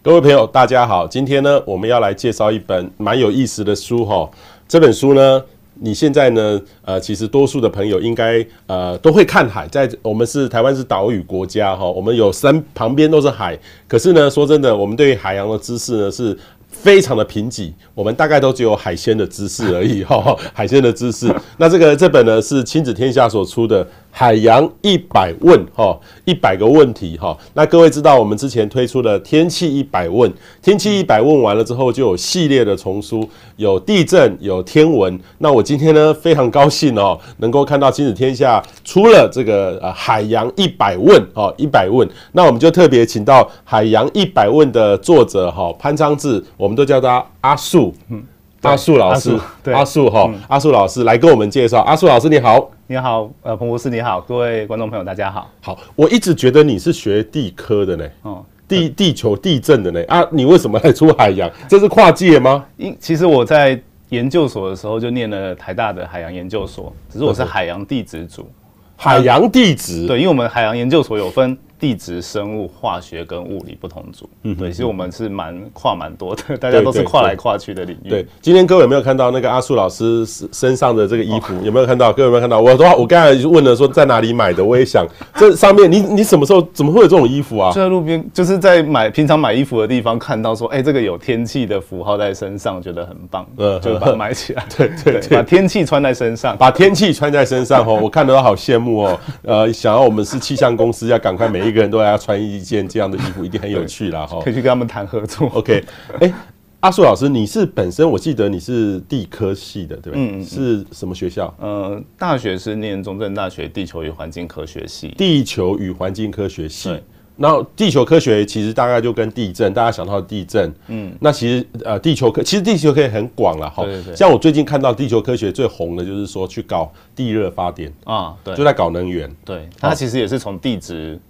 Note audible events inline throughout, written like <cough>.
各位朋友，大家好。今天呢，我们要来介绍一本蛮有意思的书哈。这本书呢，你现在呢，呃，其实多数的朋友应该呃都会看海。在我们是台湾是岛屿国家哈，我们有山旁边都是海。可是呢，说真的，我们对海洋的知识呢是非常的贫瘠。我们大概都只有海鲜的知识而已哈，海鲜的知识。那这个这本呢是亲子天下所出的。海洋一百问，哈，一百个问题，哈。那各位知道，我们之前推出的天气一百问，天气一百问完了之后，就有系列的丛书，有地震，有天文。那我今天呢，非常高兴哦，能够看到亲子天下出了这个呃海洋一百问，哦，一百问。那我们就特别请到海洋一百问的作者，哈，潘昌志，我们都叫他阿树，嗯，阿树老师，阿树哈，阿树老师来跟我们介绍。阿树老师你好。你好，呃，彭博士你好，各位观众朋友大家好。好，我一直觉得你是学地科的呢，哦，地地球地震的呢，啊，你为什么来出海洋？这是跨界吗？因其实我在研究所的时候就念了台大的海洋研究所，只是我是海洋地质组。海洋地质，对，因为我们海洋研究所有分。地质、生物、化学跟物理不同组，嗯，对，其实我们是蛮跨蛮多的，<laughs> 大家都是跨来跨去的领域。对，今天各位有没有看到那个阿树老师身上的这个衣服？有没有看到？各位有没有看到？我说我刚才问了说在哪里买的，我也想这上面你你什么时候怎么会有这种衣服啊？就在路边，就是在买平常买衣服的地方看到说，哎，这个有天气的符号在身上，觉得很棒，嗯，就把它买起来。<laughs> 对对对，把天气穿在身上，把天气穿在身上哦，我看得都好羡慕哦。呃，想要我们是气象公司，要赶快每一个人都要穿。一件这样的衣服一定很有趣啦，<laughs> 哈，可以去跟他们谈合作。OK，哎、欸，阿树老师，你是本身我记得你是地科系的，对吧？嗯，嗯，是什么学校？呃，大学是念中正大学地球与环境科学系。地球与环境科学系。然后地球科学其实大概就跟地震，大家想到地震，嗯，那其实呃地球科其实地球科学很广了哈。像我最近看到地球科学最红的就是说去搞地热发电啊，对，就在搞能源。对，它其实也是从地质。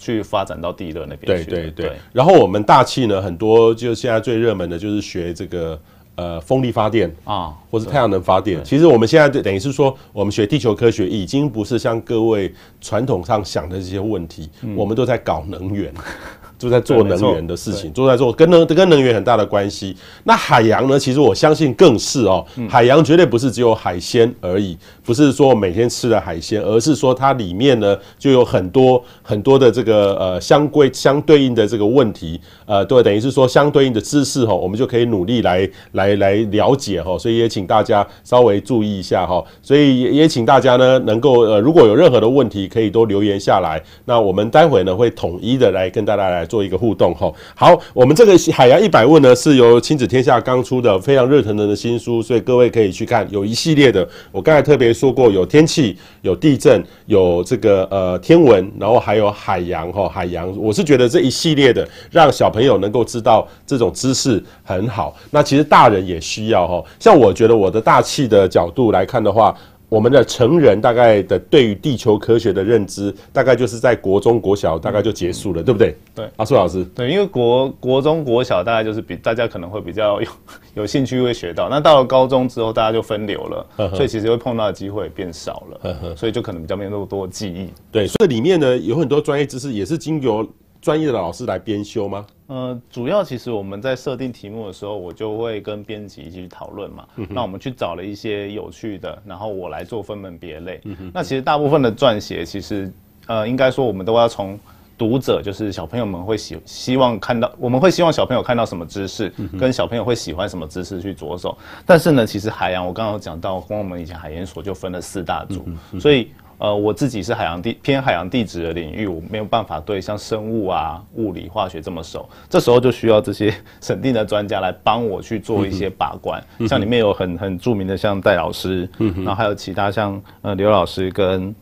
去发展到地热那边去。对对对。然后我们大气呢，很多就现在最热门的就是学这个呃风力发电啊，或是太阳能发电。其实我们现在就等于是说，我们学地球科学已经不是像各位传统上想的这些问题，我们都在搞能源。就在做能源的事情，都在做跟能跟能源很大的关系。那海洋呢？其实我相信更是哦，海洋绝对不是只有海鲜而已，不是说每天吃的海鲜，而是说它里面呢就有很多很多的这个呃相归相对应的这个问题，呃，对，等于是说相对应的知识哈，我们就可以努力来来来了解哈。所以也请大家稍微注意一下哈。所以也也请大家呢能够呃如果有任何的问题，可以都留言下来。那我们待会呢会统一的来跟大家来。做一个互动哈，好，我们这个海洋一百问呢，是由亲子天下刚出的非常热腾腾的新书，所以各位可以去看，有一系列的，我刚才特别说过，有天气，有地震，有这个呃天文，然后还有海洋哈，海洋，我是觉得这一系列的让小朋友能够知道这种知识很好，那其实大人也需要哈，像我觉得我的大气的角度来看的话。我们的成人大概的对于地球科学的认知，大概就是在国中、国小大概就结束了，对不对？对，阿树老师。对，因为国国中、国小大概就是比大家可能会比较有有兴趣会学到，那到了高中之后，大家就分流了，呵呵，所以其实会碰到的机会变少了，所以就可能比较没有那么多记忆。对，所以里面呢有很多专业知识，也是经由专业的老师来编修吗？呃，主要其实我们在设定题目的时候，我就会跟编辑一起去讨论嘛。嗯、那我们去找了一些有趣的，然后我来做分门别类。嗯、那其实大部分的撰写，其实呃，应该说我们都要从读者，就是小朋友们会喜希望看到，我们会希望小朋友看到什么知识，嗯、跟小朋友会喜欢什么知识去着手。但是呢，其实海洋，我刚刚有讲到，光我们以前海研所就分了四大组，所以。呃，我自己是海洋地偏海洋地质的领域，我没有办法对像生物啊、物理、化学这么熟。这时候就需要这些 <laughs> 审定的专家来帮我去做一些把关。嗯、像里面有很很著名的像戴老师，嗯、然后还有其他像呃刘老师跟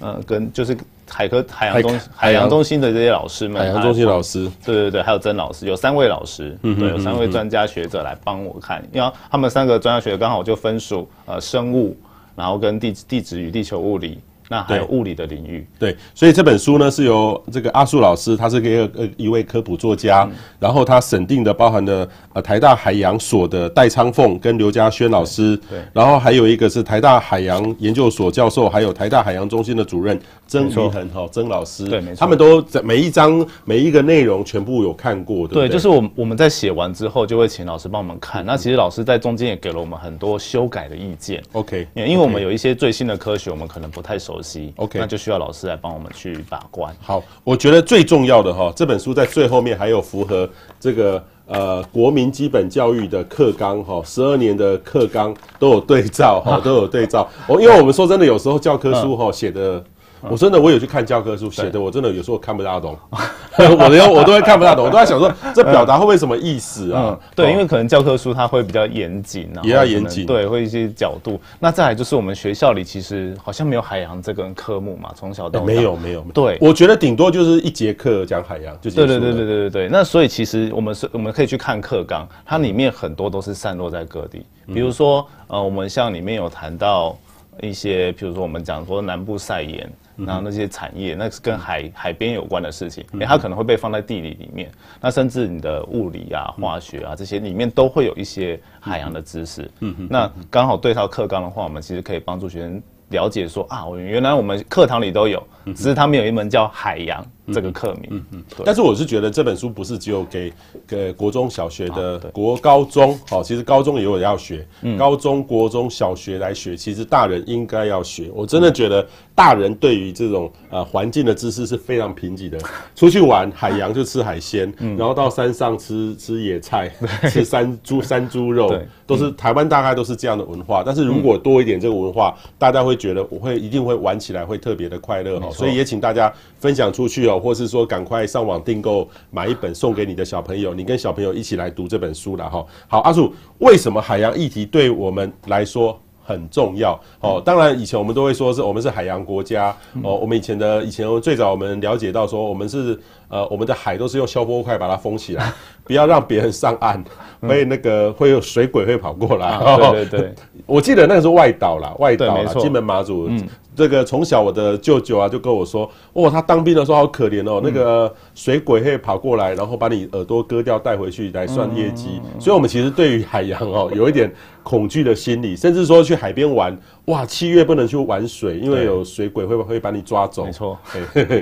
呃跟就是海科海洋中海洋中心的这些老师们，海洋中心老师，对对对，还有曾老师，有三位老师，嗯、对，有三位专家学者来帮我看，因为他们三个专家学者刚好就分属呃生物。然后跟地地质与地球物理，那还有物理的领域。对，对，所以这本书呢是由这个阿树老师，他是一个呃一位科普作家，嗯、然后他审定的包含的呃台大海洋所的戴昌凤跟刘家轩老师，对，对，然后还有一个是台大海洋研究所教授，还有台大海洋中心的主任曾于恒哈曾老师，对，没错，他们都在每一章每一个内容全部有看过，对，对，对，就是我我们在写完之后就会请老师帮我们看，嗯、那其实老师在中间也给了我们很多修改的意见，OK，因为我们有一些最新的科学我们可能不太熟悉，OK，那就需要老师来帮我们去把关。好，我觉得最重要的哈，这本书在最后面还有符合这个呃国民基本教育的课纲哈，十二年的课纲都有对照哈，<laughs> 都有对照。我，因为我们说真的，有时候教科书哈写的。我真的，我有去看教科书写的，我真的有时候看不大懂，<laughs> 我的我都会看不大懂，我都在想说 <laughs> 这表达会不会什么意思啊？嗯、对，因为可能教科书它会比较严谨，也要严谨，对，会一些角度。那再来就是我们学校里其实好像没有海洋这个科目嘛，从小到大、欸、没有没有。对，我觉得顶多就是一节课讲海洋就结束。对对对对对对对。那所以其实我们是我们可以去看课纲，它里面很多都是散落在各地，比如说呃，我们像里面有谈到一些，比如说我们讲说南部晒盐。然后那些产业，那是跟海海边有关的事情，因为它可能会被放在地理里面。那甚至你的物理啊、化学啊这些里面都会有一些海洋的知识。嗯嗯。那刚好对照课纲的话，我们其实可以帮助学生了解说啊，原来我们课堂里都有，只是他们有一门叫海洋。这个课名，嗯嗯，但是我是觉得这本书不是只有给给国中小学的，国高中，好，其实高中也有要学，高中国中小学来学，其实大人应该要学。我真的觉得大人对于这种呃环境的知识是非常贫瘠的。<laughs> 出去玩海洋就吃海鲜，然后到山上吃吃野菜，吃山猪山猪肉，都是台湾大概都是这样的文化。但是如果多一点这个文化，大家会觉得我会一定会玩起来会特别的快乐哈。所以也请大家分享出去哦。或是说，赶快上网订购买一本送给你的小朋友，你跟小朋友一起来读这本书了哈。好，阿树，为什么海洋议题对我们来说很重要？哦，当然以前我们都会说是我们是海洋国家哦。我们以前的以前最早我们了解到说，我们是呃我们的海都是用消波块把它封起来，<laughs> 不要让别人上岸，所以那个会有水鬼会跑过来。对对对，<laughs> 我记得那个是外岛啦，外岛啦，金门马祖。这个从小我的舅舅啊就跟我说，哦，他当兵的时候好可怜哦，那个水鬼会跑过来，然后把你耳朵割掉带回去来算业绩。所以，我们其实对于海洋哦有一点恐惧的心理，甚至说去海边玩，哇，七月不能去玩水，因为有水鬼会会把你抓走。没错，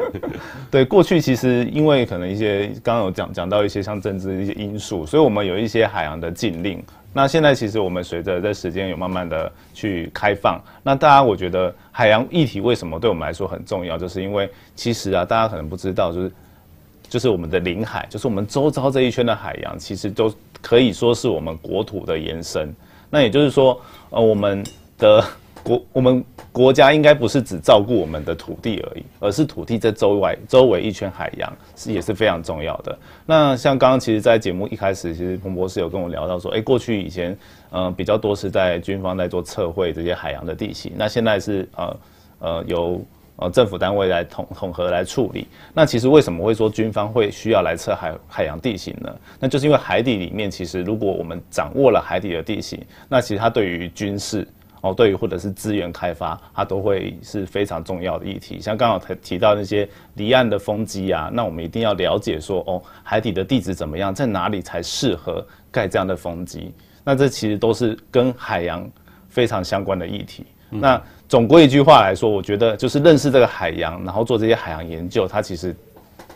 <laughs> 对，过去其实因为可能一些刚刚有讲讲到一些像政治的一些因素，所以我们有一些海洋的禁令。那现在其实我们随着这时间有慢慢的去开放，那大家我觉得海洋议题为什么对我们来说很重要，就是因为其实啊，大家可能不知道，就是就是我们的领海，就是我们周遭这一圈的海洋，其实都可以说是我们国土的延伸。那也就是说，呃，我们的。国我们国家应该不是只照顾我们的土地而已，而是土地在周围周围一圈海洋是也是非常重要的。那像刚刚其实，在节目一开始，其实彭博士有跟我聊到说，哎，过去以前，嗯、比较多是在军方在做测绘这些海洋的地形，那现在是呃呃由呃政府单位来统统合来处理。那其实为什么会说军方会需要来测海海洋地形呢？那就是因为海底里面其实如果我们掌握了海底的地形，那其实它对于军事。哦，对于或者是资源开发，它都会是非常重要的议题。像刚刚提提到那些离岸的风机啊，那我们一定要了解说，哦，海底的地质怎么样，在哪里才适合盖这样的风机？那这其实都是跟海洋非常相关的议题。嗯、那总归一句话来说，我觉得就是认识这个海洋，然后做这些海洋研究，它其实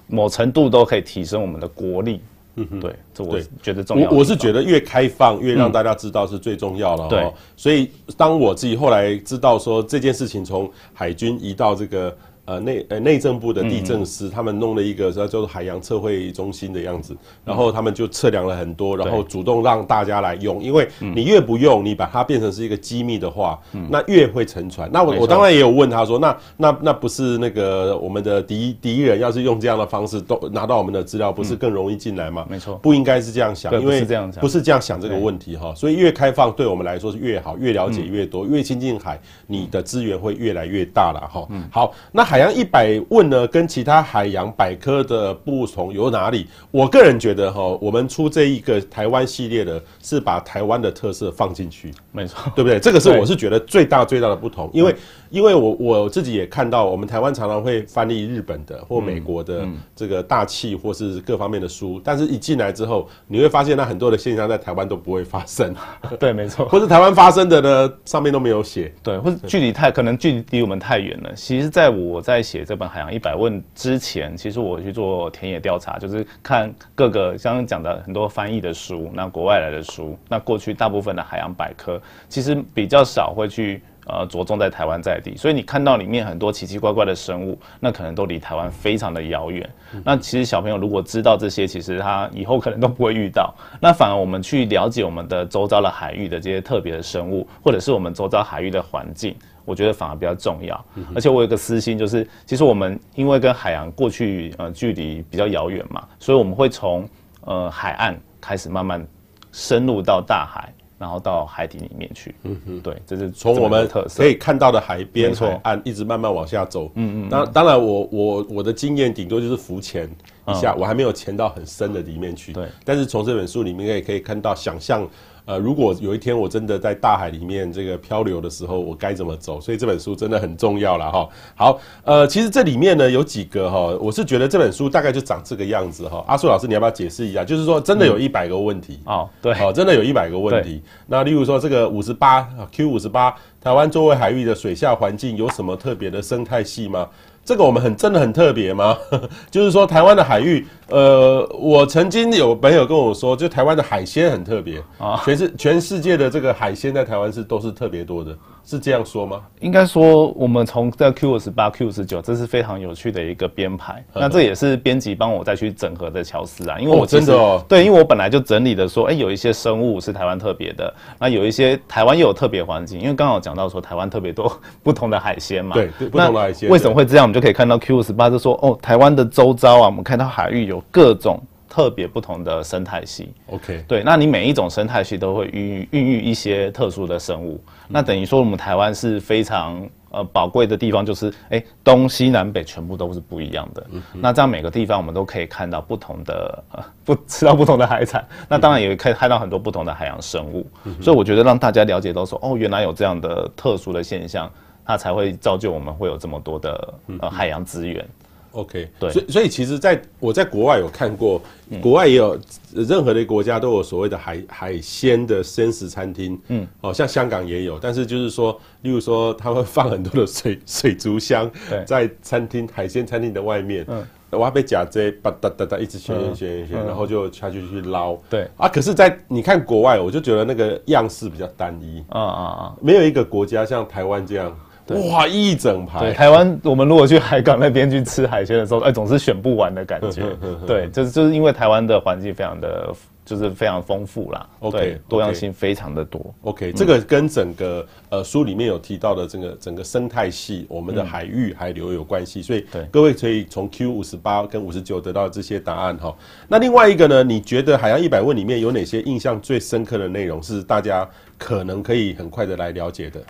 某程度都可以提升我们的国力。嗯哼，对，这我觉得重要。我我是觉得越开放越让大家知道是最重要的哦。对，所以当我自己后来知道说这件事情从海军移到这个。呃，内呃内政部的地震师，嗯、他们弄了一个叫做海洋测绘中心的样子，然后他们就测量了很多，然后主动让大家来用，因为你越不用，你把它变成是一个机密的话，嗯、那越会沉船。那我我当然也有问他说，那那那不是那个我们的敌敌人要是用这样的方式都拿到我们的资料，不是更容易进来吗？没错，不应该是这样想，因为不是这样想，不是这样想这个问题哈。所以越开放对我们来说是越好，越了解越多，越亲近海，你的资源会越来越大了哈。好，那海洋一百问呢，跟其他海洋百科的不同有哪里？我个人觉得哈，我们出这一个台湾系列的，是把台湾的特色放进去，没错，对不对？这个是我是觉得最大最大的不同，因为因为我我自己也看到，我们台湾常常会翻译日本的或美国的这个大气或是各方面的书，但是一进来之后，你会发现那很多的现象在台湾都不会发生。<laughs> 对，没错。<laughs> 或是台湾发生的呢，上面都没有写。对，或者距离太可能距离离我们太远了。其实，在我在写这本《海洋一百问》之前，其实我去做田野调查，就是看各个刚刚讲的很多翻译的书，那国外来的书，那过去大部分的海洋百科，其实比较少会去。呃，着重在台湾在地，所以你看到里面很多奇奇怪怪的生物，那可能都离台湾非常的遥远。那其实小朋友如果知道这些，其实他以后可能都不会遇到。那反而我们去了解我们的周遭的海域的这些特别的生物，或者是我们周遭海域的环境，我觉得反而比较重要。而且我有个私心，就是其实我们因为跟海洋过去呃距离比较遥远嘛，所以我们会从呃海岸开始慢慢深入到大海。然后到海底里面去，嗯哼，对，这是从我们可以看到的海边海岸一直慢慢往下走，嗯嗯。当当然我，我我我的经验顶多就是浮潜一下，嗯、我还没有潜到很深的里面去。对，但是从这本书里面也可以看到想象。呃，如果有一天我真的在大海里面这个漂流的时候，我该怎么走？所以这本书真的很重要了哈。好，呃，其实这里面呢有几个哈，我是觉得这本书大概就长这个样子哈。阿树老师，你要不要解释一下？就是说，真的有一百个问题哦，对，好，真的有一百个问题。那例如说这个五十八 Q 五十八，台湾周围海域的水下环境有什么特别的生态系吗？这个我们很真的很特别吗？<laughs> 就是说台湾的海域，呃，我曾经有朋友跟我说，就台湾的海鲜很特别啊，全是全世界的这个海鲜在台湾是都是特别多的。是这样说吗？应该说，我们从这 Q 五十八、Q 五十九，这是非常有趣的一个编排。那这也是编辑帮我再去整合的巧思啊，因为我真的哦，对，因为我本来就整理的说，哎，有一些生物是台湾特别的，那有一些台湾又有特别环境，因为刚好讲到说台湾特别多不同的海鲜嘛，对，不同的海鲜。为什么会这样？我们就可以看到 Q 五十八就说，哦，台湾的周遭啊，我们看到海域有各种。特别不同的生态系，OK，对，那你每一种生态系都会孕育孕育一些特殊的生物，嗯、那等于说我们台湾是非常呃宝贵的地方，就是哎东西南北全部都是不一样的，嗯、那这样每个地方我们都可以看到不同的呃 <laughs> 不吃到不同的海产，那当然也可以看到很多不同的海洋生物，嗯、所以我觉得让大家了解到说哦原来有这样的特殊的现象，它才会造就我们会有这么多的呃海洋资源。OK，对，所以所以其实在我在国外有看过，国外也有任何的国家都有所谓的海海鲜的鲜食餐厅，嗯，哦，像香港也有，但是就是说，例如说他会放很多的水水族箱在餐厅海鲜餐厅的外面，嗯，我还被夹这吧哒哒哒一直旋旋旋旋，然后就下去去捞，对。啊，可是，在你看国外，我就觉得那个样式比较单一，啊啊啊，没有一个国家像台湾这样。哇，一整排！对，台湾，我们如果去海港那边去吃海鲜的时候，哎，总是选不完的感觉。<laughs> 对，就是就是因为台湾的环境非常的，就是非常丰富啦。OK，多样性非常的多。OK，这个跟整个呃书里面有提到的整个整个生态系，我们的海域海流有关系。所以各位可以从 Q 五十八跟五十九得到这些答案哈。那另外一个呢，你觉得海洋一百问里面有哪些印象最深刻的内容是大家可能可以很快的来了解的？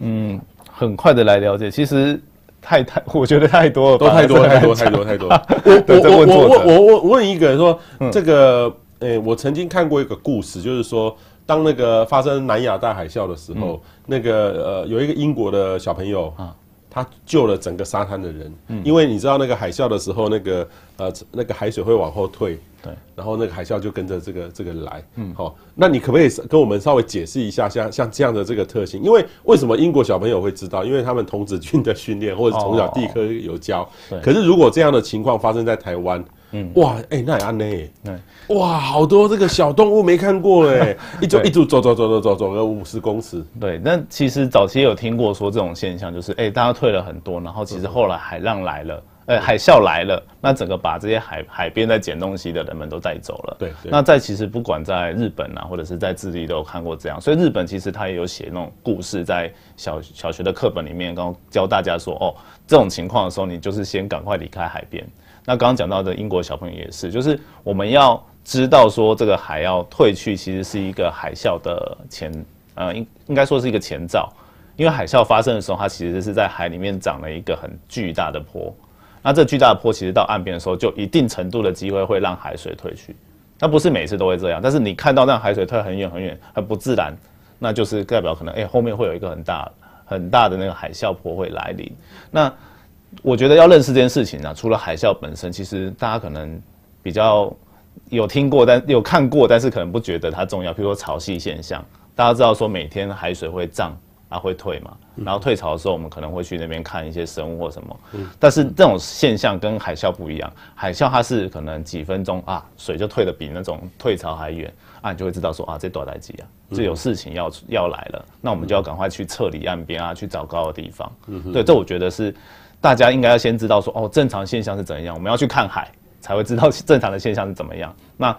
嗯，很快的来了解，其实太太，我觉得太多了，都太多太多太多太多。我我我我我我问一个人说，嗯、这个，诶、欸，我曾经看过一个故事，就是说，当那个发生南亚大海啸的时候，嗯、那个呃，有一个英国的小朋友啊。他救了整个沙滩的人，嗯，因为你知道那个海啸的时候，那个呃那个海水会往后退，对，然后那个海啸就跟着这个这个来，嗯，好，那你可不可以跟我们稍微解释一下，像像这样的这个特性？因为为什么英国小朋友会知道？因为他们童子军的训练，或者从小地科有教，对。可是如果这样的情况发生在台湾，嗯，哇，哎、欸，那也安呢？对，哇，好多这个小动物没看过哎，<laughs> 一走一走走走走走走走个五十公尺。对，那其实早期有听过说这种现象，就是哎、欸，大家退了很多，然后其实后来海浪来了，呃、欸，海啸来了，那整个把这些海海边在捡东西的人们都带走了。对，对那在其实不管在日本啊，或者是在智利都有看过这样，所以日本其实他也有写那种故事，在小小学的课本里面，刚教大家说，哦，这种情况的时候，你就是先赶快离开海边。那刚刚讲到的英国小朋友也是，就是我们要知道说这个海要退去，其实是一个海啸的前，呃，应应该说是一个前兆，因为海啸发生的时候，它其实是在海里面长了一个很巨大的坡，那这巨大的坡其实到岸边的时候，就一定程度的机会会让海水退去，那不是每次都会这样，但是你看到那海水退很远很远，很不自然，那就是代表可能哎、后面会有一个很大。很大的那个海啸坡会来临。那我觉得要认识这件事情呢、啊，除了海啸本身，其实大家可能比较有听过，但有看过，但是可能不觉得它重要。比如说潮汐现象，大家知道说每天海水会涨。啊会退嘛，然后退潮的时候，我们可能会去那边看一些生物或什么。但是这种现象跟海啸不一样，海啸它是可能几分钟啊，水就退得比那种退潮还远啊，你就会知道说啊，这多大几啊，这有事情要要来了，那我们就要赶快去撤离岸边啊，去找高的地方。对，这我觉得是大家应该要先知道说哦，正常现象是怎样，我们要去看海才会知道正常的现象是怎么样。那。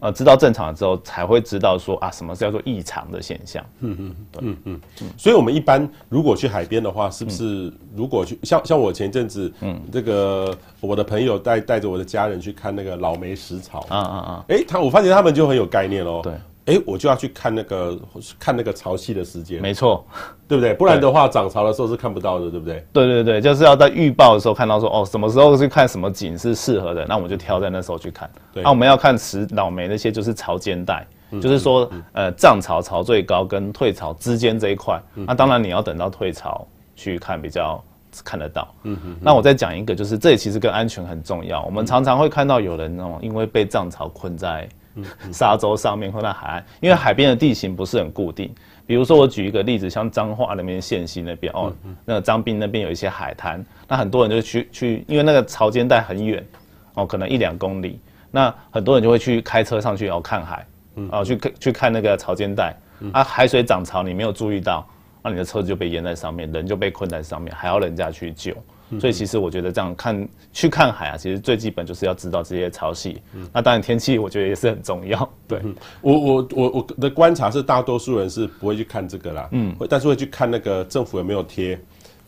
呃，知道正常了之后，才会知道说啊，什么叫做异常的现象。嗯嗯，对，嗯嗯嗯。所以，我们一般如果去海边的话，是不是如果去像像我前阵子，嗯，这个我的朋友带带着我的家人去看那个老梅石草。啊啊啊！哎，他我发现他们就很有概念哦。对。哎，我就要去看那个看那个潮汐的时间，没错，对不对？不然的话，涨潮的时候是看不到的，对不对？对对对，就是要在预报的时候看到说，哦，什么时候去看什么景是适合的，那我们就挑在那时候去看。对，那我们要看石老梅那些就是潮间带，就是说，呃，涨潮潮最高跟退潮之间这一块，那当然你要等到退潮去看比较看得到。嗯嗯。那我再讲一个，就是这里其实跟安全很重要。我们常常会看到有人哦，因为被涨潮困在。沙洲上面或在海岸，因为海边的地形不是很固定。比如说，我举一个例子，像彰化那边县西那边哦，那个彰滨那边有一些海滩，那很多人就去去，因为那个潮间带很远哦，可能一两公里，那很多人就会去开车上去哦看海，哦去看去看那个潮间带，啊海水涨潮你没有注意到，那你的车子就被淹在上面，人就被困在上面，还要人家去救。所以其实我觉得这样看去看海啊，其实最基本就是要知道这些潮汐。嗯，那当然天气我觉得也是很重要。对，我我我我的观察是，大多数人是不会去看这个啦。嗯，但是会去看那个政府有没有贴，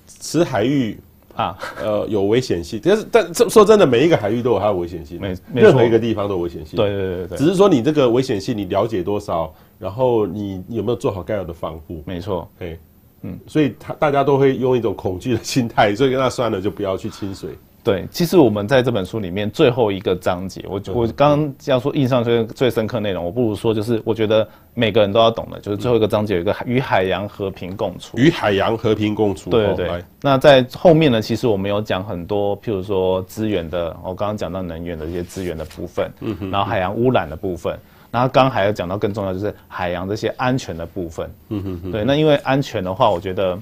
此海域啊，呃，有危险性。但是但这说真的，每一个海域都有它的危险性，每任何一个地方都有危险性。对对对对，只是说你这个危险性你了解多少，然后你有没有做好该有的防护？没错，嘿。嗯，所以他大家都会用一种恐惧的心态，所以那算了，就不要去亲水。对，其实我们在这本书里面最后一个章节，我我刚刚这样说印象最最深刻内容，我不如说就是我觉得每个人都要懂的，就是最后一个章节有一个与海洋和平共处。与海洋和平共处。对对对。那在后面呢，其实我们有讲很多，譬如说资源的，我刚刚讲到能源的一些资源的部分，嗯哼，然后海洋污染的部分。然后刚刚还有讲到更重要，就是海洋这些安全的部分。嗯哼哼。对，那因为安全的话，我觉得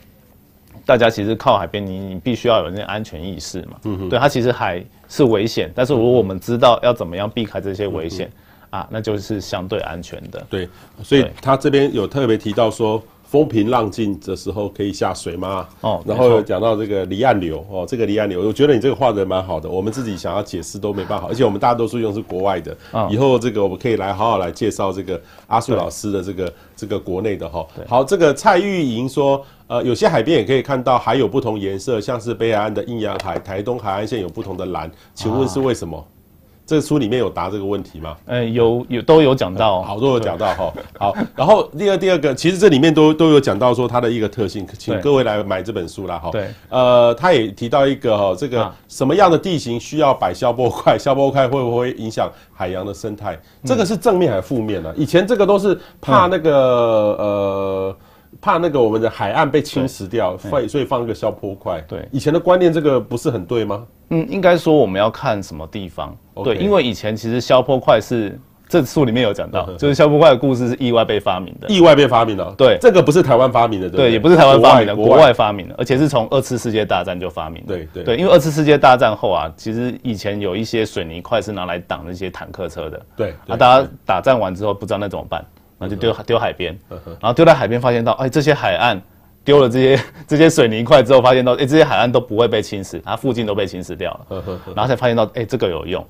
大家其实靠海边，你你必须要有那个安全意识嘛。嗯哼。对，它其实海是危险，但是如果我们知道要怎么样避开这些危险，啊，那就是相对安全的。对，所以他这边有特别提到说。风平浪静的时候可以下水吗？哦，然后有讲到这个离岸流哦，这个离岸流，我觉得你这个画的蛮好的。我们自己想要解释都没办法，而且我们大多数用是国外的。以后这个我们可以来好好来介绍这个阿树老师的这个这个国内的哈。好，这个蔡玉莹说，呃，有些海边也可以看到海有不同颜色，像是北海岸的阴阳海、台东海岸线有不同的蓝，请问是为什么？这个书里面有答这个问题吗？呃，有有都有讲到，好都有讲到哈。好，然后第二第二个，其实这里面都都有讲到说它的一个特性，请各位来买这本书啦哈。对，呃，他也提到一个哈，这个什么样的地形需要摆消波块？消波块会不会影响海洋的生态？这个是正面还是负面呢？以前这个都是怕那个呃。怕那个我们的海岸被侵蚀掉，所以所以放一个消波块。对，以前的观念这个不是很对吗？嗯，应该说我们要看什么地方。对，因为以前其实消波块是这书里面有讲到，就是消波块的故事是意外被发明的。意外被发明的。对，这个不是台湾发明的，对，也不是台湾发明的，国外发明的，而且是从二次世界大战就发明。对对对，因为二次世界大战后啊，其实以前有一些水泥块是拿来挡那些坦克车的。对，啊，大家打仗完之后不知道那怎么办。然后就丢丢海边，然后丢在海边，发现到，哎，这些海岸丢了这些这些水泥块之后，发现到，哎，这些海岸都不会被侵蚀，它附近都被侵蚀掉了。然后才发现到，哎，这个有用。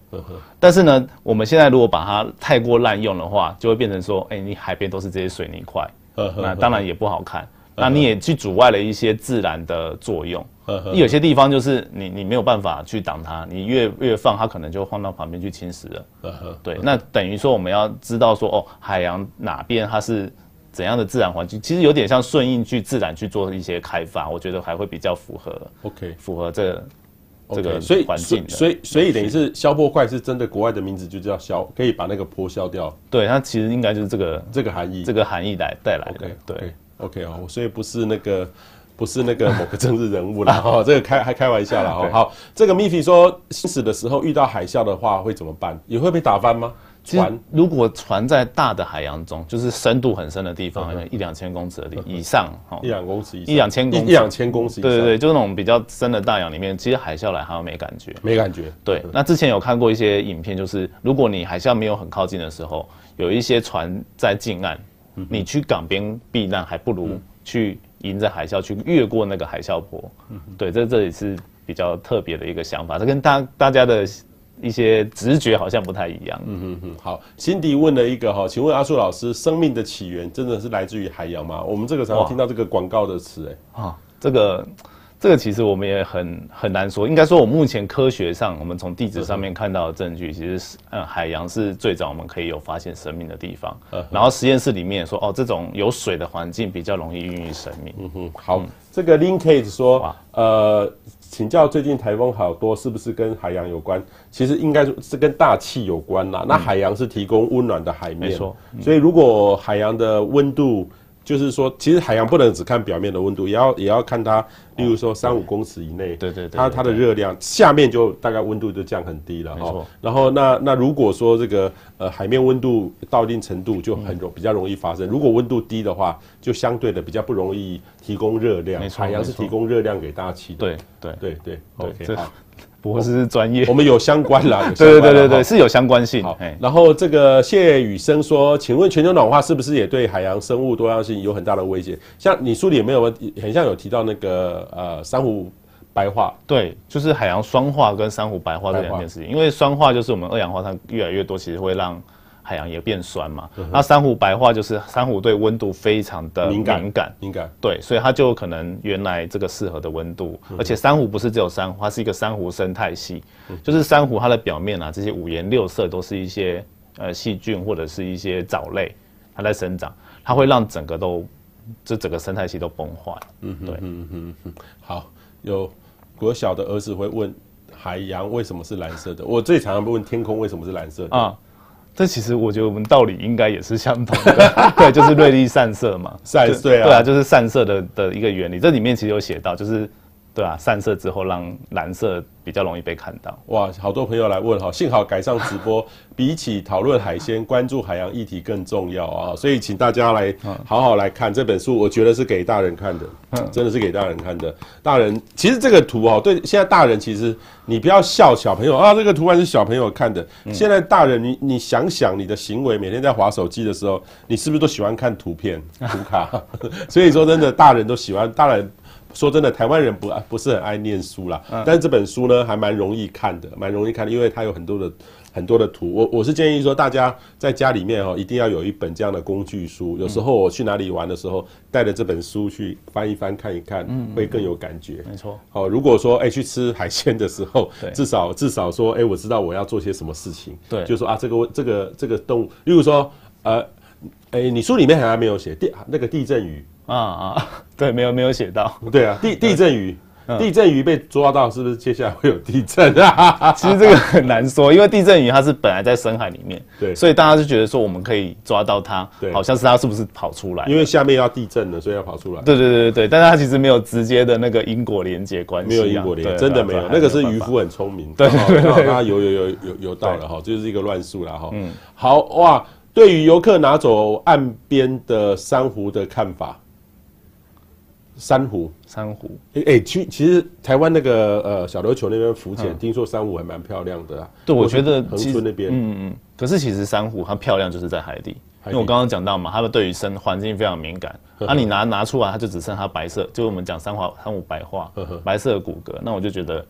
但是呢，我们现在如果把它太过滥用的话，就会变成说，哎，你海边都是这些水泥块，那当然也不好看。那你也去阻碍了一些自然的作用。你有些地方就是你你没有办法去挡它，你越越放，它可能就放到旁边去侵蚀了。对，那等于说我们要知道说哦，海洋哪边它是怎样的自然环境，其实有点像顺应去自然去做一些开发，我觉得还会比较符合。OK，符合这这个所以环境，所以所以等于是消波块是真的国外的名字就叫消，可以把那个坡消掉。对，它其实应该就是这个这个含义，这个含义来带来的。对，OK 哦，所以不是那个。不是那个 <laughs> 某个政治人物了 <laughs> 哈，这个开还开玩笑了哈。好，这个 Miffy 说，行驶的时候遇到海啸的话会怎么办？也会被打翻吗？船？如果船在大的海洋中，就是深度很深的地方，一两千公尺的地以上哈，一两公尺以一两千公一两千公尺，对对对，就是那种比较深的大洋里面，其实海啸来好像没感觉，没感觉。对，那之前有看过一些影片，就是如果你海啸没有很靠近的时候，有一些船在近岸，你去港边避难，还不如去迎着海啸去越过那个海啸坡，嗯。对，这这也是比较特别的一个想法，这跟大大家的。一些直觉好像不太一样。嗯嗯嗯，好，辛迪问了一个哈，请问阿树老师，生命的起源真的是来自于海洋吗？我们这个常常听到这个广告的词，哎，啊，这个这个其实我们也很很难说。应该说，我目前科学上，我们从地质上面看到的证据，其实是，嗯，海洋是最早我们可以有发现生命的地方。然后实验室里面说，哦，这种有水的环境比较容易孕育生命。嗯哼，好，嗯、这个 Linkage 说，呃。请教最近台风好多，是不是跟海洋有关？其实应该是跟大气有关啦。那海洋是提供温暖的海面，没错。所以如果海洋的温度，就是说，其实海洋不能只看表面的温度，也要也要看它，例如说三五公尺以内，对对对，它它的热量下面就大概温度就降很低了哈。然后那那如果说这个呃海面温度到一定程度就很容比较容易发生，如果温度低的话，就相对的比较不容易提供热量。海洋是提供热量给大气的。对对对对，OK 好。不过是专业，<laughs> 我们有相关啦。<laughs> 对对对对对，是有相关性。好，然后这个谢雨生说，请问全球暖化是不是也对海洋生物多样性有很大的威胁？像你书里有没有很像有提到那个呃珊瑚白化？对，就是海洋酸化跟珊瑚白化这两件事情。因为酸化就是我们二氧化碳越来越多，其实会让。海洋也变酸嘛，那珊瑚白化就是珊瑚对温度非常的敏感，敏感，敏感，对，所以它就可能原来这个适合的温度，而且珊瑚不是只有珊瑚，它是一个珊瑚生态系，就是珊瑚它的表面啊，这些五颜六色都是一些呃细菌或者是一些藻类，它在生长，它会让整个都这整个生态系都崩坏。嗯，对，嗯嗯嗯，好，有国小的儿子会问海洋为什么是蓝色的，我最常常问天空为什么是蓝色的。啊。这其实我觉得我们道理应该也是相同的，<laughs> 对，就是瑞利散射嘛，散射啊，对啊，就是散射的的一个原理。这里面其实有写到，就是对啊，散射之后让蓝色比较容易被看到。哇，好多朋友来问哈，幸好改上直播，<laughs> 比起讨论海鲜，关注海洋议题更重要啊，所以请大家来好好来看这本书，我觉得是给大人看的，真的是给大人看的。大人其实这个图哦，对现在大人其实。你不要笑小朋友啊！这个图案是小朋友看的。现在大人，你你想想你的行为，每天在划手机的时候，你是不是都喜欢看图片、图卡？<laughs> 所以说真的，大人都喜欢。大人说真的，台湾人不不是很爱念书啦。但是这本书呢，还蛮容易看的，蛮容易看的，因为它有很多的。很多的图，我我是建议说，大家在家里面哦，一定要有一本这样的工具书。有时候我去哪里玩的时候，带着这本书去翻一翻、看一看，会更有感觉。没错。好，如果说哎去吃海鲜的时候，至少至少说哎，我知道我要做些什么事情。对。就说啊，这个这个这个动物，例如说呃，哎，你书里面好像没有写地那个地震鱼啊啊，<laughs> 对，没有没有写到。对啊，地地震鱼。地震鱼被抓到，是不是接下来会有地震啊？<laughs> 其实这个很难说，因为地震鱼它是本来在深海里面，<laughs> 对，所以大家就觉得说我们可以抓到它，对，好像是它是不是跑出来？因为下面要地震了，所以要跑出来。对对对对对，但是它其实没有直接的那个因果连接关系，没有因果连，真的没有。那个是渔夫很聪明，对对对，他游游游游游到了哈，就是一个乱数了哈。嗯，好哇，对于游客拿走岸边的珊瑚的看法。珊瑚，珊瑚，哎哎，其其实台湾那个呃小琉球那边浮潜，听说珊瑚还蛮漂亮的。对，我觉得恒春那边，嗯嗯。可是其实珊瑚它漂亮就是在海底，因为我刚刚讲到嘛，它们对于生环境非常敏感。啊，你拿拿出来，它就只剩它白色，就我们讲珊瑚珊瑚白化，白色的骨骼，那我就觉得。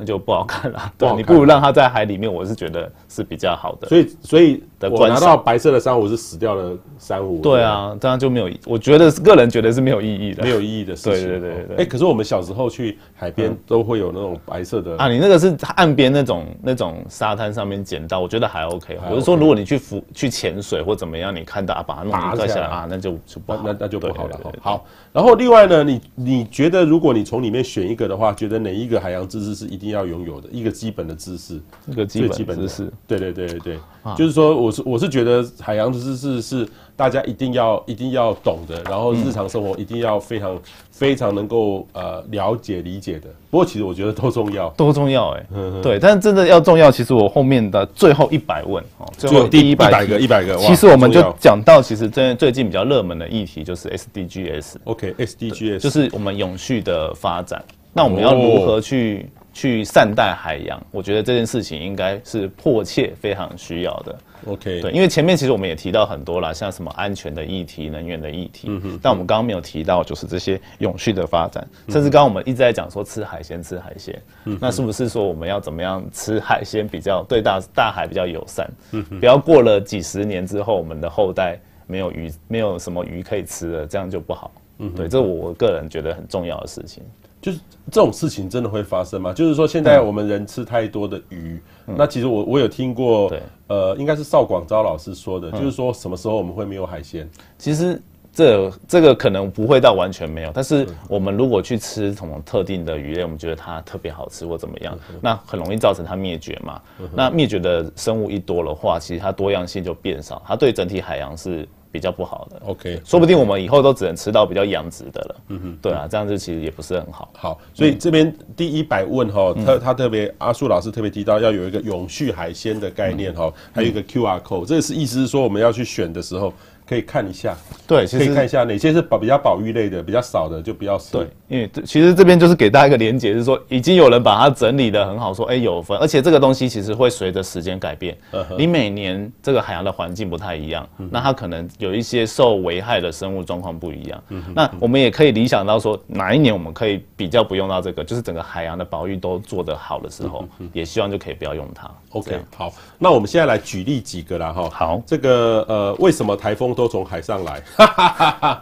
那就不好看了，对，你不如让它在海里面，我是觉得是比较好的。所以，所以我拿到白色的珊瑚是死掉的珊瑚。对啊，这样就没有，我觉得个人觉得是没有意义的，没有意义的事情。对对对对。哎，可是我们小时候去海边都会有那种白色的啊，你那个是岸边那种那种沙滩上面捡到，我觉得还 OK。我是说，如果你去浮去潜水或怎么样，你看到啊，把它弄一下来啊，那就就不好，那那就不好了。好，然后另外呢，你你觉得如果你从里面选一个的话，觉得哪一个海洋知识是一定要拥有的一个基本的知识，一个最基本的知识，对对对对对，就是说，我我是我是觉得海洋知识是大家一定要一定要懂的，然后日常生活一定要非常、嗯、非常能够呃了解理解的。不过其实我觉得都重要，都重要哎、欸。<laughs> 嗯嗯。对，但是真的要重要，其实我后面的最后一百问哦，最后第一百个一百个，其实我们就讲到，其实最最近比较热门的议题就是 SDGs。OK，SDGs、okay, 就是我们永续的发展。那我们要如何去？哦去善待海洋，我觉得这件事情应该是迫切非常需要的。OK，对，因为前面其实我们也提到很多啦，像什么安全的议题、能源的议题，嗯，但我们刚刚没有提到，就是这些永续的发展，嗯、甚至刚刚我们一直在讲说吃海鲜，吃海鲜，嗯，那是不是说我们要怎么样吃海鲜比较对大大海比较友善？嗯，不要过了几十年之后，我们的后代没有鱼，没有什么鱼可以吃了，这样就不好。嗯，对，这是我个人觉得很重要的事情。就是这种事情真的会发生吗？就是说现在我们人吃太多的鱼，嗯、那其实我我有听过，呃，应该是邵广昭老师说的，就是说什么时候我们会没有海鲜？其实这这个可能不会到完全没有，但是我们如果去吃什么特定的鱼类，我们觉得它特别好吃或怎么样，那很容易造成它灭绝嘛。那灭绝的生物一多的话，其实它多样性就变少，它对整体海洋是。比较不好的，OK，说不定我们以后都只能吃到比较养殖的了。嗯哼，对啊，这样子其实也不是很好。好，所以这边第一百问哈，他他特别阿树老师特别提到要有一个永续海鲜的概念哈，还有一个 QR code，这个是意思是说我们要去选的时候。可以看一下，对，其实可以看一下哪些是保比较保育类的，比较少的就比较少。对，因为其实这边就是给大家一个连结，是说已经有人把它整理的很好，说哎有分，而且这个东西其实会随着时间改变。你每年这个海洋的环境不太一样，那它可能有一些受危害的生物状况不一样。那我们也可以理想到说，哪一年我们可以比较不用到这个，就是整个海洋的保育都做得好的时候，也希望就可以不要用它。OK，好，那我们现在来举例几个啦哈。好，这个呃，为什么台风都从海上来？<laughs>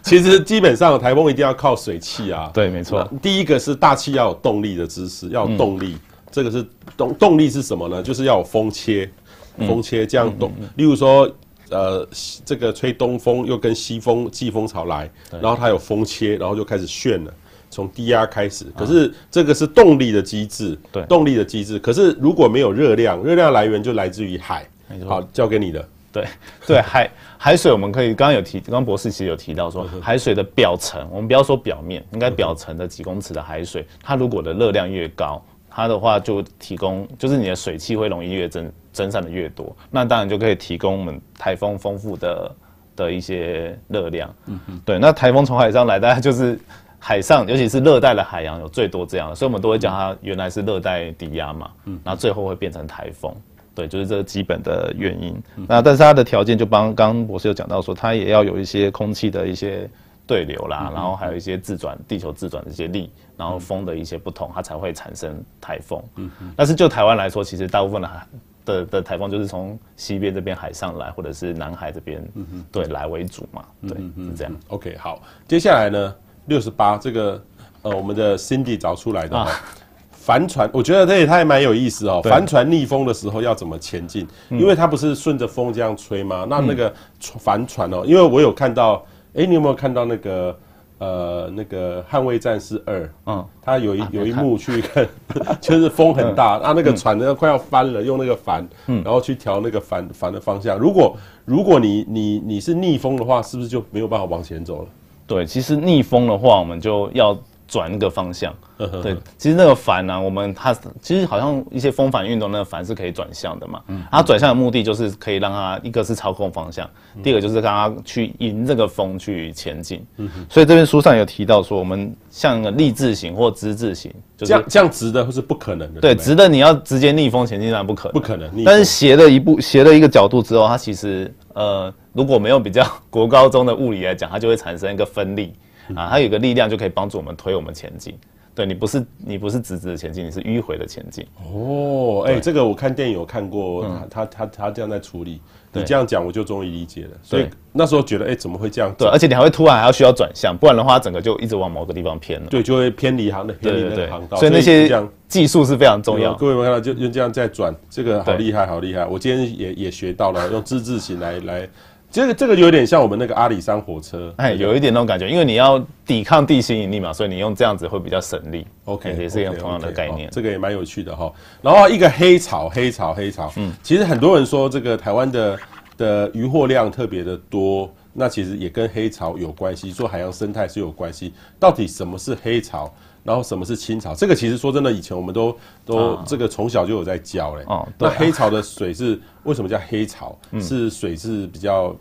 其实基本上台风一定要靠水汽啊。对，没错。第一个是大气要有动力的知识，要有动力。嗯、这个是动动力是什么呢？就是要有风切，风切这样动。嗯嗯嗯、例如说，呃，这个吹东风又跟西风季风潮来，然后它有风切，然后就开始旋了。从低压开始，可是这个是动力的机制，对，动力的机制。可是如果没有热量，热量来源就来自于海。好，交给你的。对，对，海海水我们可以刚刚有提，刚刚博士其实有提到说，海水的表层，我们不要说表面，应该表层的几公尺的海水，它如果的热量越高，它的话就提供，就是你的水汽会容易越蒸蒸散的越多，那当然就可以提供我们台风丰富的的一些热量。嗯嗯，对，那台风从海上来，大家就是。海上，尤其是热带的海洋，有最多这样的，所以我们都会讲它原来是热带低压嘛，嗯，然后最后会变成台风，对，就是这个基本的原因。嗯、那但是它的条件就帮刚刚博士有讲到说，它也要有一些空气的一些对流啦，嗯、然后还有一些自转，地球自转的一些力，然后风的一些不同，它才会产生台风。嗯嗯。但是就台湾来说，其实大部分的海的的台风就是从西边这边海上来，或者是南海这边，对，来为主嘛，对，是这样。OK，好，接下来呢？六十八，这个呃，我们的 Cindy 找出来的、啊、<laughs> 帆船，我觉得这也太蛮有意思哦。帆船逆风的时候要怎么前进？嗯、因为它不是顺着风这样吹吗？那那个帆船哦，因为我有看到，哎、欸，你有没有看到那个呃那个捍卫战士二？嗯，它有一有一幕去看，<laughs> 就是风很大，嗯、啊，那个船呢快要翻了，用那个帆，然后去调那个帆帆的方向。如果如果你你你是逆风的话，是不是就没有办法往前走了？对，其实逆风的话，我们就要转那个方向。对，其实那个帆呢、啊，我们它其实好像一些风帆运动，那个帆是可以转向的嘛。嗯，它转向的目的就是可以让它一个是操控方向，第二个就是让它去迎这个风去前进。嗯，所以这边书上有提到说，我们像个立字形或之字形，就是、这样这样直的是不可能的。对，直的你要直接逆风前进，当然不可能。不可能。但是斜的一步，斜的一个角度之后，它其实呃，如果没有比较国高中的物理来讲，它就会产生一个分力啊，它有个力量就可以帮助我们推我们前进。对，你不是你不是直直的前进，你是迂回的前进。哦，哎、欸，这个我看电影有看过，嗯、他他他这样在处理。你这样讲，我就终于理解了。所以那时候觉得，哎、欸，怎么会这样？对，而且你还会突然还要需要转向，不然的话，整个就一直往某个地方偏了。对，就会偏离航的偏离那个航道。所以那些技术是非常重要。各位有没有看到，就用这样在转，这个好厉害，好厉害！我今天也也学到了，用之字型来来这个这个有点像我们那个阿里山火车，哎，有一点那种感觉，因为你要抵抗地心引力嘛，所以你用这样子会比较省力。OK，也是一样同样的概念。这个也蛮有趣的哈。然后一个黑潮，黑潮，黑潮。嗯，其实很多人说这个台湾的的渔获量特别的多，那其实也跟黑潮有关系，说海洋生态是有关系。到底什么是黑潮？然后什么是青草？这个其实说真的，以前我们都都这个从小就有在教嘞。哦，那黑潮的水是为什么叫黑潮？是水是比较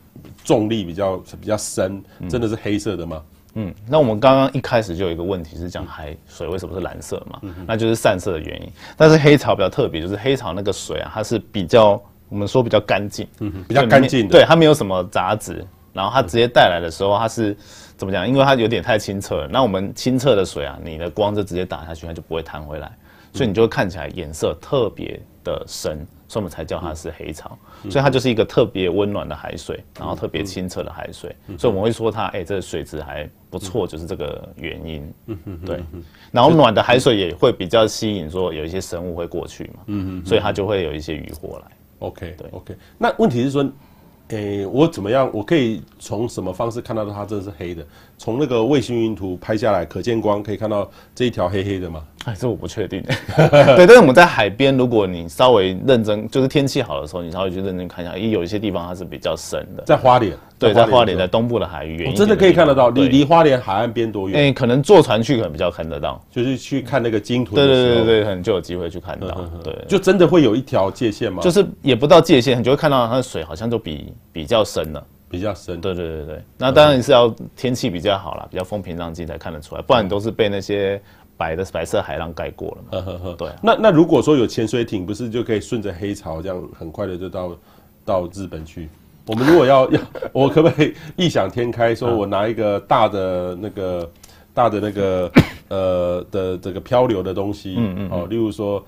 重力比较比较深，真的是黑色的吗？嗯，那我们刚刚一开始就有一个问题是讲海水为什么是蓝色嘛？那就是散色的原因。但是黑潮比较特别，就是黑潮那个水啊，它是比较我们说比较干净，嗯，比较干净的，对，它没有什么杂质。然后它直接带来的时候，它是。怎么讲？因为它有点太清澈了。那我们清澈的水啊，你的光就直接打下去，它就不会弹回来，所以你就会看起来颜色特别的深，所以我们才叫它是黑潮。所以它就是一个特别温暖的海水，然后特别清澈的海水。所以我们会说它，哎，这个水质还不错，就是这个原因。对。然后暖的海水也会比较吸引，说有一些生物会过去嘛。嗯嗯。所以它就会有一些渔获来。OK，对，OK。那问题是说。诶、欸，我怎么样？我可以从什么方式看到它这是黑的？从那个卫星云图拍下来，可见光可以看到这一条黑黑的吗？哎，这我不确定。<laughs> 对，但是我们在海边，如果你稍微认真，就是天气好的时候，你稍微去认真看一下，因为有一些地方它是比较深的。在花莲，对，在花莲，在东部的海域，真的可以看得到。离离花莲海岸边多远？哎，可能坐船去可能比较看得到，就是去看那个鲸豚。对对对对，可能就有机会去看到。对，就真的会有一条界限吗？就是也不到界限，你就会看到它的水好像就比比较深了。比较深，对对对对，那当然是要天气比较好啦，比较风平浪静才看得出来，不然你都是被那些白的白色海浪盖过了嘛。呵呵呵对、啊，那那如果说有潜水艇，不是就可以顺着黑潮这样很快的就到到日本去？我们如果要 <laughs> 要，我可不可以异想天开，说我拿一个大的那个大的那个呃的这个漂流的东西，嗯嗯，哦，例如说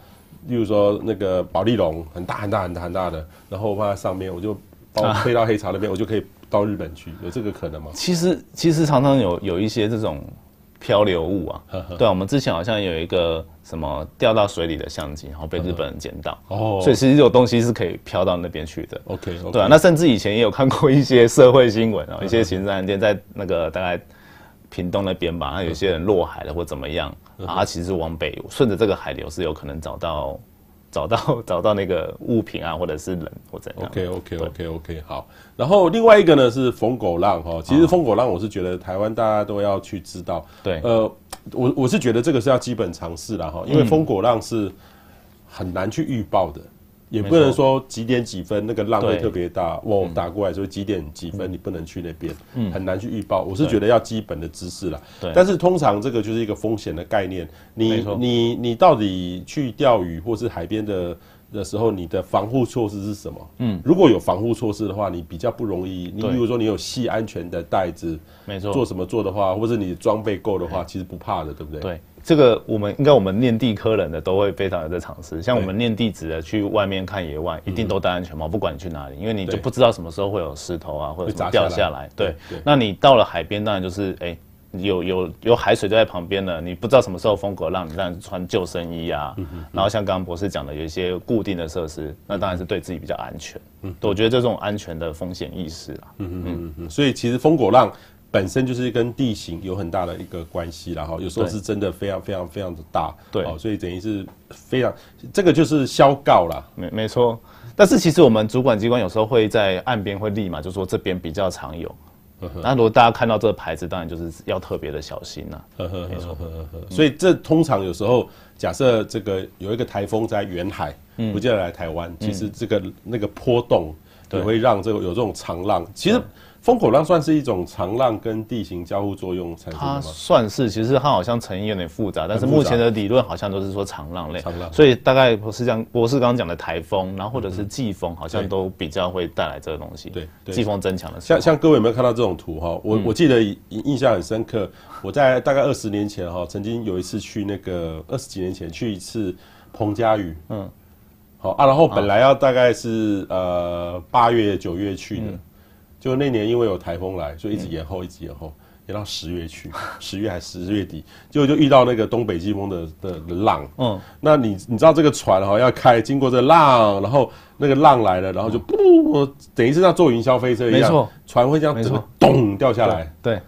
例如说那个保丽龙，很大很大很大很大的，然后放在上面，我就。把我飞到黑潮那边，我就可以到日本去，有这个可能吗？其实其实常常有有一些这种漂流物啊，对啊，我们之前好像有一个什么掉到水里的相机，然后被日本人捡到，哦，所以其实这种东西是可以飘到那边去的。OK，对啊，那甚至以前也有看过一些社会新闻啊，一些刑事案件在那个大概屏东那边吧，那有些人落海了或怎么样，啊，其实是往北顺着这个海流是有可能找到。找到 <laughs> 找到那个物品啊，或者是人或怎样？OK OK OK OK 好。然后另外一个呢是疯狗浪哈，其实疯狗浪我是觉得台湾大家都要去知道。对，呃，我我是觉得这个是要基本常识了哈，因为疯狗浪是很难去预报的。也不能说几点几分那个浪会特别大，我打过来说几点几分你不能去那边，很难去预报。我是觉得要基本的知识啦。但是通常这个就是一个风险的概念。你你你到底去钓鱼或是海边的的时候，你的防护措施是什么？嗯，如果有防护措施的话，你比较不容易。你比如说你有系安全的带子，没错，做什么做的话，或者你装备够的话，其实不怕的，对不对？对。这个我们应该我们念地科人的都会非常有在尝试，像我们念地质的去外面看野外，一定都戴安全帽，不管你去哪里，因为你就不知道什么时候会有石头啊或者掉下来。对，那你到了海边，当然就是哎，有有有海水就在旁边了，你不知道什么时候疯狗浪，你当然穿救生衣啊，然后像刚刚博士讲的，有一些固定的设施，那当然是对自己比较安全。嗯，我觉得这种安全的风险意识啊，嗯嗯嗯嗯，所以其实风果浪。本身就是跟地形有很大的一个关系，然后有时候是真的非常非常非常的大，对，所以等于是非常这个就是消告啦，没没错。但是其实我们主管机关有时候会在岸边会立马就说这边比较常有，那如果大家看到这个牌子，当然就是要特别的小心呐。没错，所以这通常有时候假设这个有一个台风在远海，不见得来台湾，其实这个那个波动也会让这个有这种长浪，其实。疯狗浪算是一种长浪跟地形交互作用产生的吗？它算是，其实它好像成因有点复杂，但是目前的理论好像都是说长浪类。长浪，所以大概博士讲，博士刚刚讲的台风，然后或者是季风，好像都比较会带来这个东西。对，季风增强的。像像各位有没有看到这种图哈？我我记得印象很深刻，我在大概二十年前哈，曾经有一次去那个二十几年前去一次彭佳屿，嗯，好啊，然后本来要大概是呃八月九月去的。就那年因为有台风来，所以一直延后，一直延后。延到十月去，<laughs> 十月还是十月底，结果就遇到那个东北季风的的的浪。嗯，那你你知道这个船哈要开，经过这个浪，然后那个浪来了，然后就不，等于是像坐云霄飞车一样，没错，船会这样整个咚掉下来。对。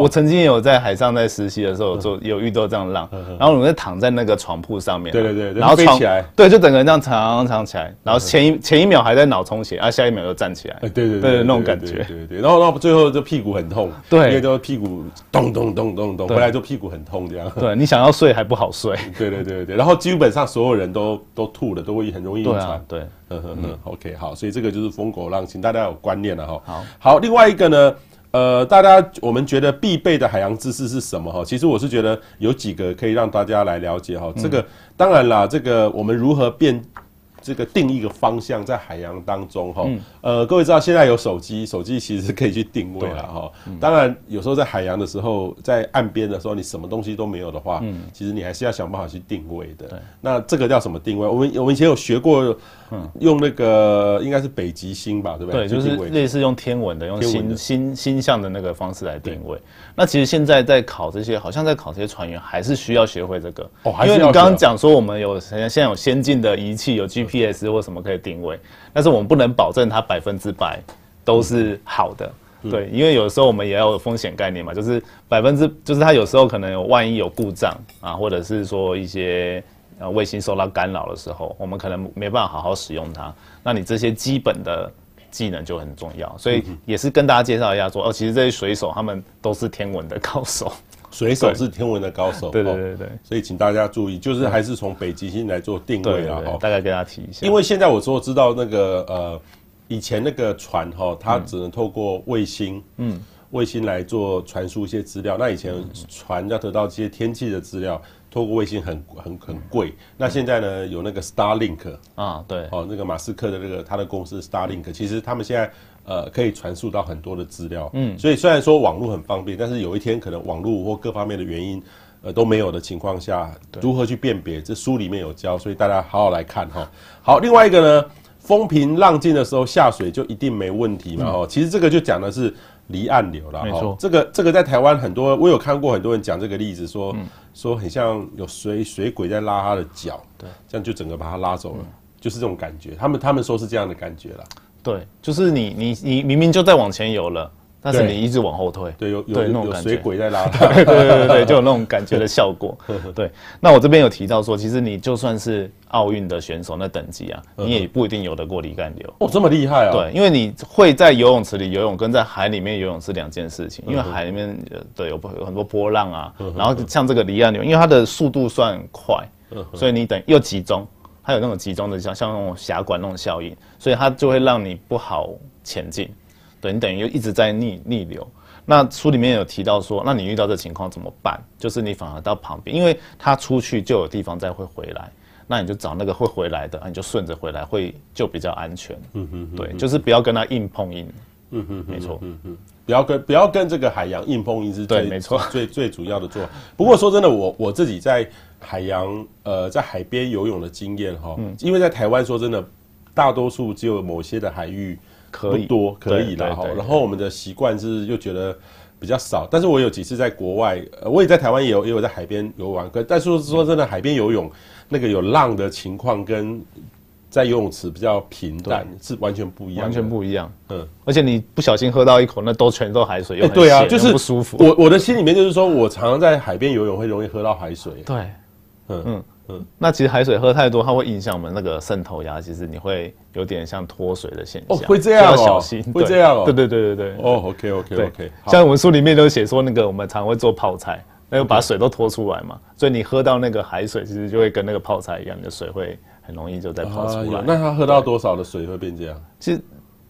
我曾经有在海上在实习的时候，就有遇到这样的浪，然后我们在躺在那个床铺上面，对对对，然后飞起来，对，就整个人这样长长起来，然后前一前一秒还在脑充血，啊，下一秒又站起来，对对对，那种感觉，对对对，然后然后最后就屁股很痛，对，因为就屁股咚咚咚咚咚，回来就屁股很痛这样，对你想要睡还不好睡，<laughs> 对对对对，然后基本上所有人都都吐了，都会很容易晕船，对，嗯嗯嗯，OK 好，所以这个就是疯狗浪，请大家有观念了哈，好，好，另外一个呢。呃，大家我们觉得必备的海洋知识是什么哈？其实我是觉得有几个可以让大家来了解哈。这个当然啦，这个我们如何变？这个定一个方向在海洋当中哈，呃，各位知道现在有手机，手机其实可以去定位了哈。当然，有时候在海洋的时候，在岸边的时候，你什么东西都没有的话，其实你还是要想办法去定位的。那这个叫什么定位？我们我们以前有学过，用那个应该是北极星吧，对不对？对，就是类似用天文的，用星星星象的那个方式来定位。那其实现在在考这些，好像在考这些船员，还是需要学会这个。哦，因为你刚刚讲说我们有现在有先进的仪器，有 GPS 或什么可以定位，但是我们不能保证它百分之百都是好的。对，因为有时候我们也要有风险概念嘛，就是百分之，就是它有时候可能有万一有故障啊，或者是说一些呃卫星受到干扰的时候，我们可能没办法好好使用它。那你这些基本的。技能就很重要，所以也是跟大家介绍一下说，哦，其实这些水手他们都是天文的高手，水手是天文的高手，对对对对，所以请大家注意，就是还是从北极星来做定位啊，大概跟大家提一下。因为现在我说知道那个呃，以前那个船哈，它只能透过卫星，嗯，卫星来做传输一些资料。那以前船要得到这些天气的资料。透过卫星很很很贵，那现在呢有那个 Starlink 啊，对，哦，那个马斯克的那个他的公司 Starlink，其实他们现在呃可以传输到很多的资料，嗯，所以虽然说网络很方便，但是有一天可能网络或各方面的原因，呃都没有的情况下，如何去辨别？这书里面有教，所以大家好好来看哈。好，另外一个呢，风平浪静的时候下水就一定没问题嘛？哦，其实这个就讲的是。离岸流了，没错，这个这个在台湾很多，我有看过很多人讲这个例子，说、嗯、说很像有水水鬼在拉他的脚，对，这样就整个把他拉走了，嗯、就是这种感觉。他们他们说是这样的感觉了，对，就是你你你明明就在往前游了。但是你一直往后退，对，有有那种感觉，水鬼在拉，<laughs> 对对对对，就有那种感觉的效果。<laughs> 对，那我这边有提到说，其实你就算是奥运的选手那等级啊，你也不一定游得过离岸流。哦，这么厉害啊！对，因为你会在游泳池里游泳，跟在海里面游泳是两件事情。因为海里面对有有很多波浪啊，然后像这个离岸流，因为它的速度算快，所以你等又集中，它有那种集中的像像那种峡管那种效应，所以它就会让你不好前进。对，你等于又一直在逆逆流。那书里面有提到说，那你遇到这情况怎么办？就是你反而到旁边，因为他出去就有地方再会回来，那你就找那个会回来的，你就顺着回来，会就比较安全。嗯哼，对，就是不要跟他硬碰硬。嗯哼，没错。嗯哼，不要跟不要跟这个海洋硬碰硬是最对，没错，最最主要的做法。不过说真的，我我自己在海洋呃在海边游泳的经验哈，因为在台湾说真的，大多数只有某些的海域。可以多可以的哈，然后我们的习惯是又觉得比较少，但是我有几次在国外，呃，我也在台湾也有也有在海边游玩，可但是说说真的，海边游泳那个有浪的情况跟在游泳池比较平淡是完全不一样，完全不一样。嗯，而且你不小心喝到一口，那都全都海水，又对啊，就是不舒服。我我的心里面就是说，我常常在海边游泳会容易喝到海水。对，嗯嗯。嗯，那其实海水喝太多，它会影响我们那个渗透压，其实你会有点像脱水的现象。哦，会这样哦，要小心，会这样哦。对对对对对。哦，OK OK OK。像我们书里面都写说，那个我们常会做泡菜，那个把水都拖出来嘛，所以你喝到那个海水，其实就会跟那个泡菜一样，你的水会很容易就再泡出来。那他喝到多少的水会变这样？其实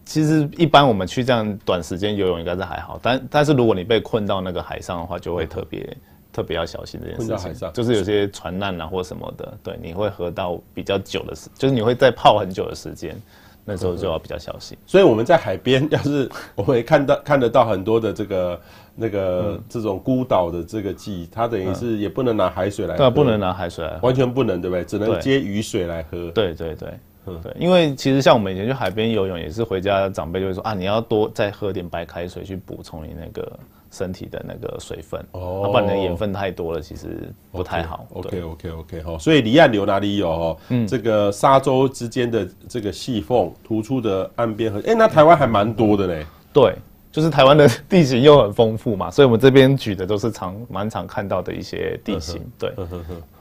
其实一般我们去这样短时间游泳应该是还好，但但是如果你被困到那个海上的话，就会特别。特别要小心这件事情，海上就是有些船难啊或什么的，对，你会喝到比较久的时，就是你会再泡很久的时间，那时候就要比较小心。所以我们在海边，要是我们也看到看得到很多的这个 <laughs> 那个这种孤岛的这个记，它等于是也不能拿海水来喝，对，不能拿海水来喝，完全不能，对不对？只能接雨水来喝。对对对，对，因为其实像我们以前去海边游泳，也是回家长辈就会说啊，你要多再喝点白开水去补充你那个。身体的那个水分，哦，不然你的盐分太多了，其实不太好。OK OK OK 好，所以离岸流哪里有哈？嗯，这个沙洲之间的这个细缝突出的岸边和，哎，那台湾还蛮多的呢。对。就是台湾的地形又很丰富嘛，所以我们这边举的都是常蛮常看到的一些地形。对，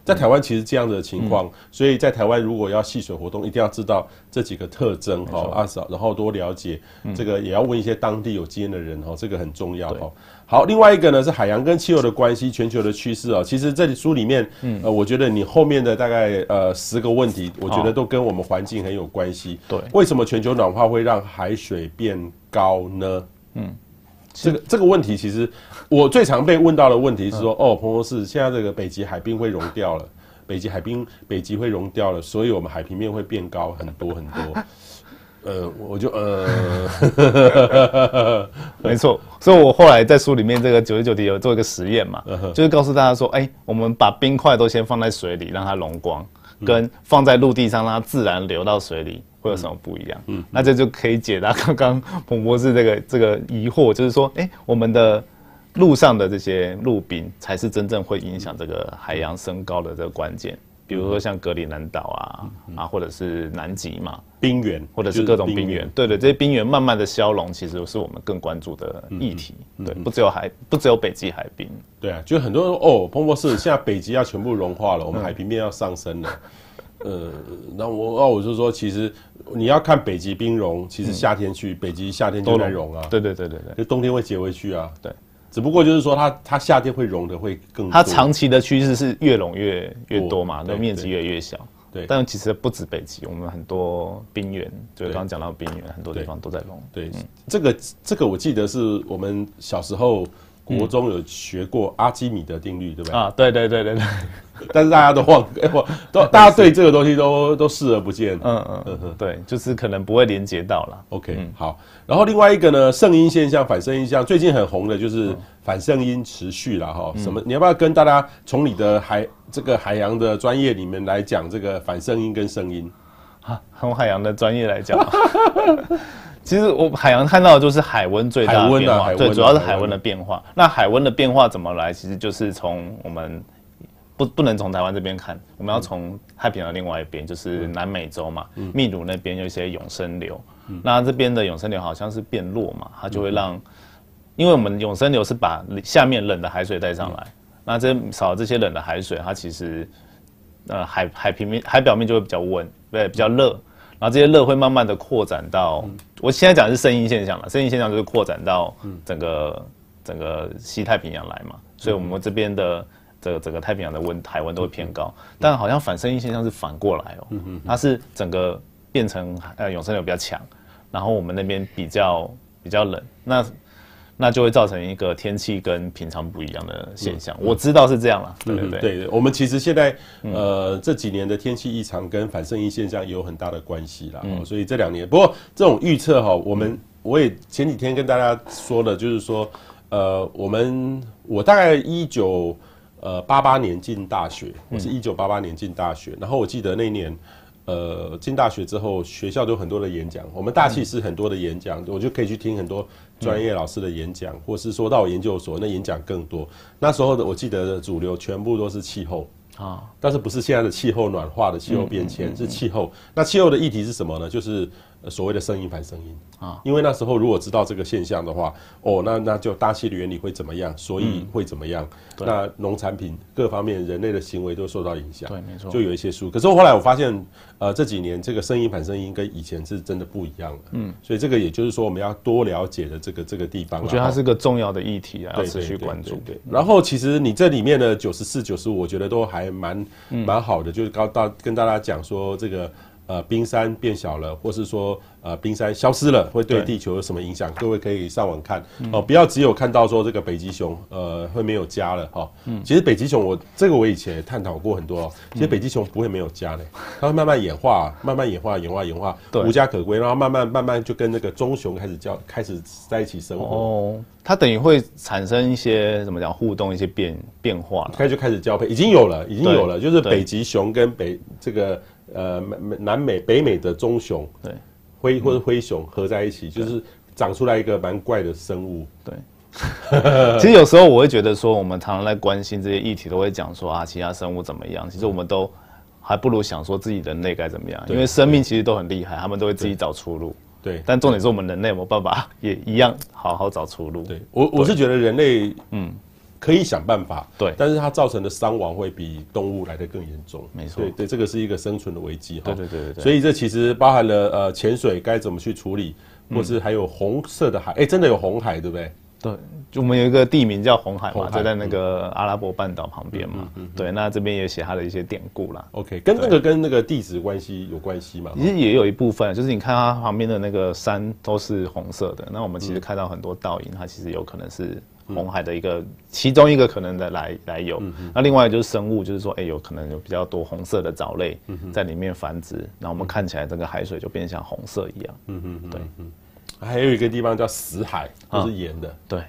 在台湾其实这样的情况，所以在台湾如果要戏水活动，一定要知道这几个特征哈，啊少，然后多了解这个，也要问一些当地有经验的人哈，这个很重要哈。好，另外一个呢是海洋跟气候的关系，全球的趋势啊。其实这里书里面，嗯呃，我觉得你后面的大概呃十个问题，我觉得都跟我们环境很有关系。对，为什么全球暖化会让海水变高呢？嗯，这个这个问题其实我最常被问到的问题是说，哦，彭博士，现在这个北极海冰会融掉了，北极海冰北极会融掉了，所以我们海平面会变高很多很多。<laughs> 呃，我就呃，<laughs> 没错，所以我后来在书里面这个九十九题有做一个实验嘛，就是告诉大家说，哎，我们把冰块都先放在水里让它融光，跟放在陆地上让它自然流到水里。会有什么不一样？嗯，那这就可以解答刚刚彭博士这个这个疑惑，就是说，哎，我们的陆上的这些陆冰才是真正会影响这个海洋升高的这个关键。比如说像格陵兰岛啊啊，或者是南极嘛，冰原，或者是各种冰原。对对，这些冰原慢慢的消融，其实是我们更关注的议题。对，不只有海，不只有北极海冰。对啊，就很多人说，哦，彭博士，现在北极要全部融化了，我们海平面要上升了。呃，那我那我就说，其实你要看北极冰融，其实夏天去北极夏天就在融啊。对对对对对，就冬天会结回去啊。对，只不过就是说它它夏天会融的会更多。它长期的趋势是越融越越多嘛，那面积越来越小。对，但其实不止北极，我们很多冰原，就刚刚讲到冰原，很多地方都在融。对，这个这个我记得是我们小时候国中有学过阿基米德定律，对不对？啊，对对对对对。但是大家都忘，<laughs> 哎不，都大家对这个东西都 <laughs> 都视而不见。嗯嗯嗯嗯，对，就是可能不会连接到了。OK，好。然后另外一个呢，圣音现象、反圣音现象，最近很红的就是反圣音持续了哈。什么？你要不要跟大家从你的海这个海洋的专业里面来讲这个反圣音跟圣音？啊，从海洋的专业来讲，<laughs> 其实我海洋看到的就是海温最大的变化，对，主要是海温的变化。那海温的变化怎么来？其实就是从我们。不，不能从台湾这边看，我们要从太平洋另外一边，就是南美洲嘛，秘鲁那边有一些永生流，那这边的永生流好像是变弱嘛，它就会让，因为我们永生流是把下面冷的海水带上来，那这少了这些冷的海水，它其实，呃，海海平面海表面就会比较温，对，比较热，然后这些热会慢慢的扩展到，我现在讲的是声音现象了，声音现象就是扩展到整个整个西太平洋来嘛，所以我们这边的。这个整个太平洋的温海温都会偏高，但好像反声音现象是反过来哦，它是整个变成呃永生流比较强，然后我们那边比较比较冷，那那就会造成一个天气跟平常不一样的现象。我知道是这样了，对对对，对，我们其实现在呃这几年的天气异常跟反圣婴现象也有很大的关系啦，所以这两年不过这种预测哈，我们我也前几天跟大家说的，就是说呃我们我大概一九。呃，八八年进大学，我是一九八八年进大学，然后我记得那年，呃，进大学之后，学校都有很多的演讲，我们大气是很多的演讲，我就可以去听很多专业老师的演讲，或是说到研究所，那演讲更多。那时候的我记得的主流全部都是气候啊，但是不是现在的气候暖化的气候变迁，是气候。那气候的议题是什么呢？就是。所谓的声音反声音啊，因为那时候如果知道这个现象的话，哦，那那就大气的原理会怎么样，所以会怎么样？嗯、那农产品各方面人类的行为都受到影响。对，没错，就有一些书。可是我后来我发现，呃，这几年这个声音反声音跟以前是真的不一样了。嗯，所以这个也就是说我们要多了解的这个这个地方。我觉得它是个重要的议题啊，要持续关注。对，然后其实你这里面的九十四、九十五，我觉得都还蛮蛮好的，就是告大跟大家讲说这个。呃，冰山变小了，或是说呃，冰山消失了，会对地球有什么影响？各位可以上网看哦，不要只有看到说这个北极熊呃会没有家了哈。嗯，其实北极熊我这个我以前也探讨过很多，其实北极熊不会没有家的，它会慢慢演化，慢慢演化，演化，演化，无家可归，然后慢慢慢慢就跟那个棕熊开始交，开始在一起生活。哦，它等于会产生一些怎么讲互动，一些变变化，开始就开始交配，已经有了，已经有了，就是北极熊跟北这个。呃，美南美、北美的棕熊，对，灰或者灰熊合在一起，就是长出来一个蛮怪的生物。对，<laughs> 其实有时候我会觉得说，我们常常在关心这些议题，都会讲说啊，其他生物怎么样？其实我们都还不如想说自己人类该怎么样，因为生命其实都很厉害，他们都会自己找出路。对，但重点是我们人类有没有办法也一样好好找出路。对。我，我是觉得人类嗯可以想办法，对，但是它造成的伤亡会比动物来的更严重。没错，对对，这个是一个生存的危机哈。对对对对。所以这其实包含了呃潜水该怎么去处理，或是还有红色的海，哎，真的有红海对不对？对，就我们有一个地名叫红海嘛，就在那个阿拉伯半岛旁边嘛。对，那这边也写它的一些典故啦。OK，跟那个跟那个地质关系有关系嘛？其实也有一部分，就是你看它旁边的那个山都是红色的，那我们其实看到很多倒影，它其实有可能是红海的一个其中一个可能的来来由。那另外就是生物，就是说，哎，有可能有比较多红色的藻类在里面繁殖，那我们看起来这个海水就变像红色一样。嗯嗯，对。还有一个地方叫死海，都是盐的。对，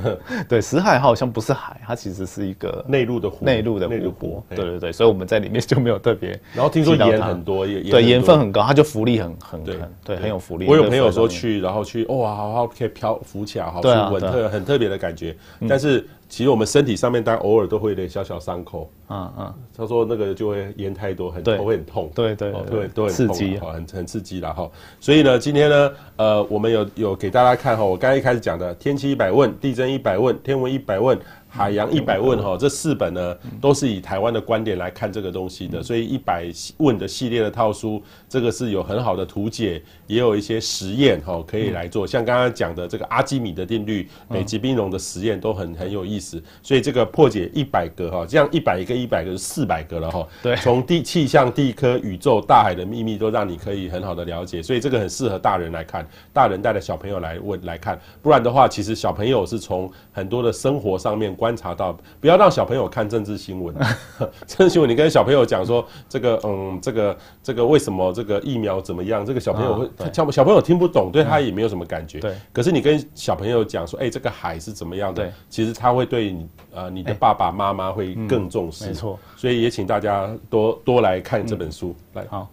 <laughs> 对，死海好像不是海，它其实是一个内陆的湖，内陆的湖泊。对对对，所以我们在里面就没有特别。然后听说盐很多，对，盐分很高，它就浮力很很很，对，很有浮力。我有朋友说去，然后去，哇，好好可以漂浮起来，好稳特很特别的感觉，但是。其实我们身体上面，当然偶尔都会有点小小伤口。嗯嗯，他说那个就会盐太多，很头会很痛。对对对，都很刺激，很很刺激了哈。所以呢，今天呢，呃，我们有有给大家看哈，我刚才一开始讲的天气一百问、地震一百问、天文一百问。海洋一百问哈，这四本呢都是以台湾的观点来看这个东西的，所以一百问的系列的套书，这个是有很好的图解，也有一些实验哈可以来做，像刚刚讲的这个阿基米德定律、北极冰融的实验都很很有意思，所以这个破解一百个哈，这样一百个一百个是四百个了哈，对，从地气象、地科、宇宙、大海的秘密都让你可以很好的了解，所以这个很适合大人来看，大人带着小朋友来问来看，不然的话，其实小朋友是从很多的生活上面。观察到，不要让小朋友看政治新闻。<laughs> 政治新闻，你跟小朋友讲说这个，嗯，这个，这个为什么这个疫苗怎么样？这个小朋友会，小小朋友听不懂，对他也没有什么感觉。对。可是你跟小朋友讲说，哎，这个海是怎么样的？其实他会对你，呃，你的爸爸妈妈会更重视。没错。所以也请大家多多来看这本书。来，好。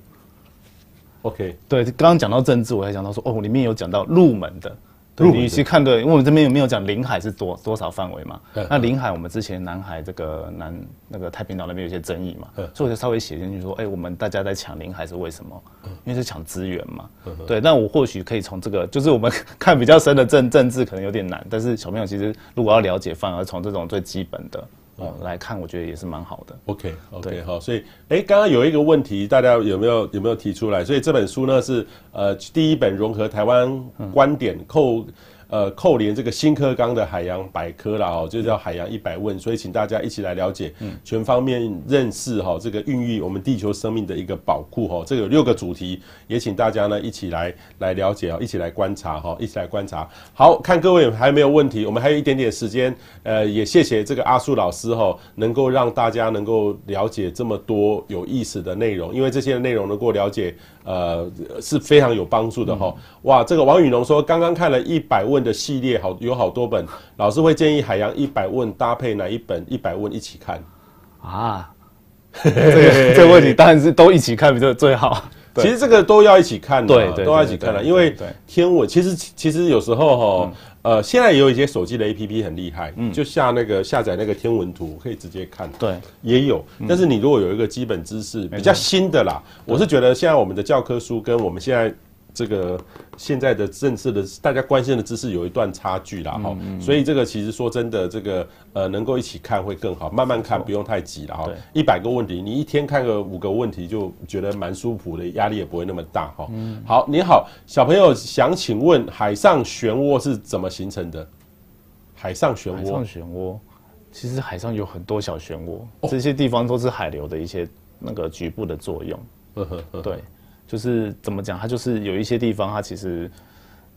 OK。对，刚刚讲到政治，我还讲到说，哦，里面有讲到入门的。你去看对，因为我们这边有没有讲领海是多多少范围嘛？那领海我们之前南海这个南那个太平岛那边有些争议嘛，所以我就稍微写进去说，哎，我们大家在抢领海是为什么？因为是抢资源嘛。对，那我或许可以从这个，就是我们看比较深的政政治可能有点难，但是小朋友其实如果要了解，反而从这种最基本的。哦，来看，我觉得也是蛮好的。OK，OK，好，所以，哎，刚刚有一个问题，大家有没有有没有提出来？所以这本书呢是呃第一本融合台湾观点扣。呃，扣连这个新科纲的海洋百科啦，哦，就叫海洋一百问，所以请大家一起来了解，嗯全方面认识哈，这个孕育我们地球生命的一个宝库哈，这个有六个主题，也请大家呢一起来来了解啊，一起来观察哈，一起来观察。好，看各位还没有问题，我们还有一点点时间，呃，也谢谢这个阿树老师哈，能够让大家能够了解这么多有意思的内容，因为这些内容能够了解。呃，是非常有帮助的哈。哇，这个王宇农说，刚刚看了一百问的系列，好有好多本，老师会建议海洋一百问搭配哪一本一百问一起看啊？<laughs> 这个这个问题当然是都一起看比较最好。其实这个都要一起看的，对，都要一起看的，因为天文其实其实有时候哈。呃，现在也有一些手机的 APP 很厉害，嗯，就下那个下载那个天文图，可以直接看。对，也有。但是你如果有一个基本知识，比较新的啦，我是觉得现在我们的教科书跟我们现在。这个现在的政治的大家关心的知识有一段差距啦哈，所以这个其实说真的，这个呃能够一起看会更好，慢慢看不用太急了哈。一百个问题，你一天看个五个问题就觉得蛮舒服的，压力也不会那么大哈。好，你好，小朋友想请问海上漩涡是怎么形成的？海上漩涡，海上漩涡，其实海上有很多小漩涡，这些地方都是海流的一些那个局部的作用。呵呵对。就是怎么讲，它就是有一些地方，它其实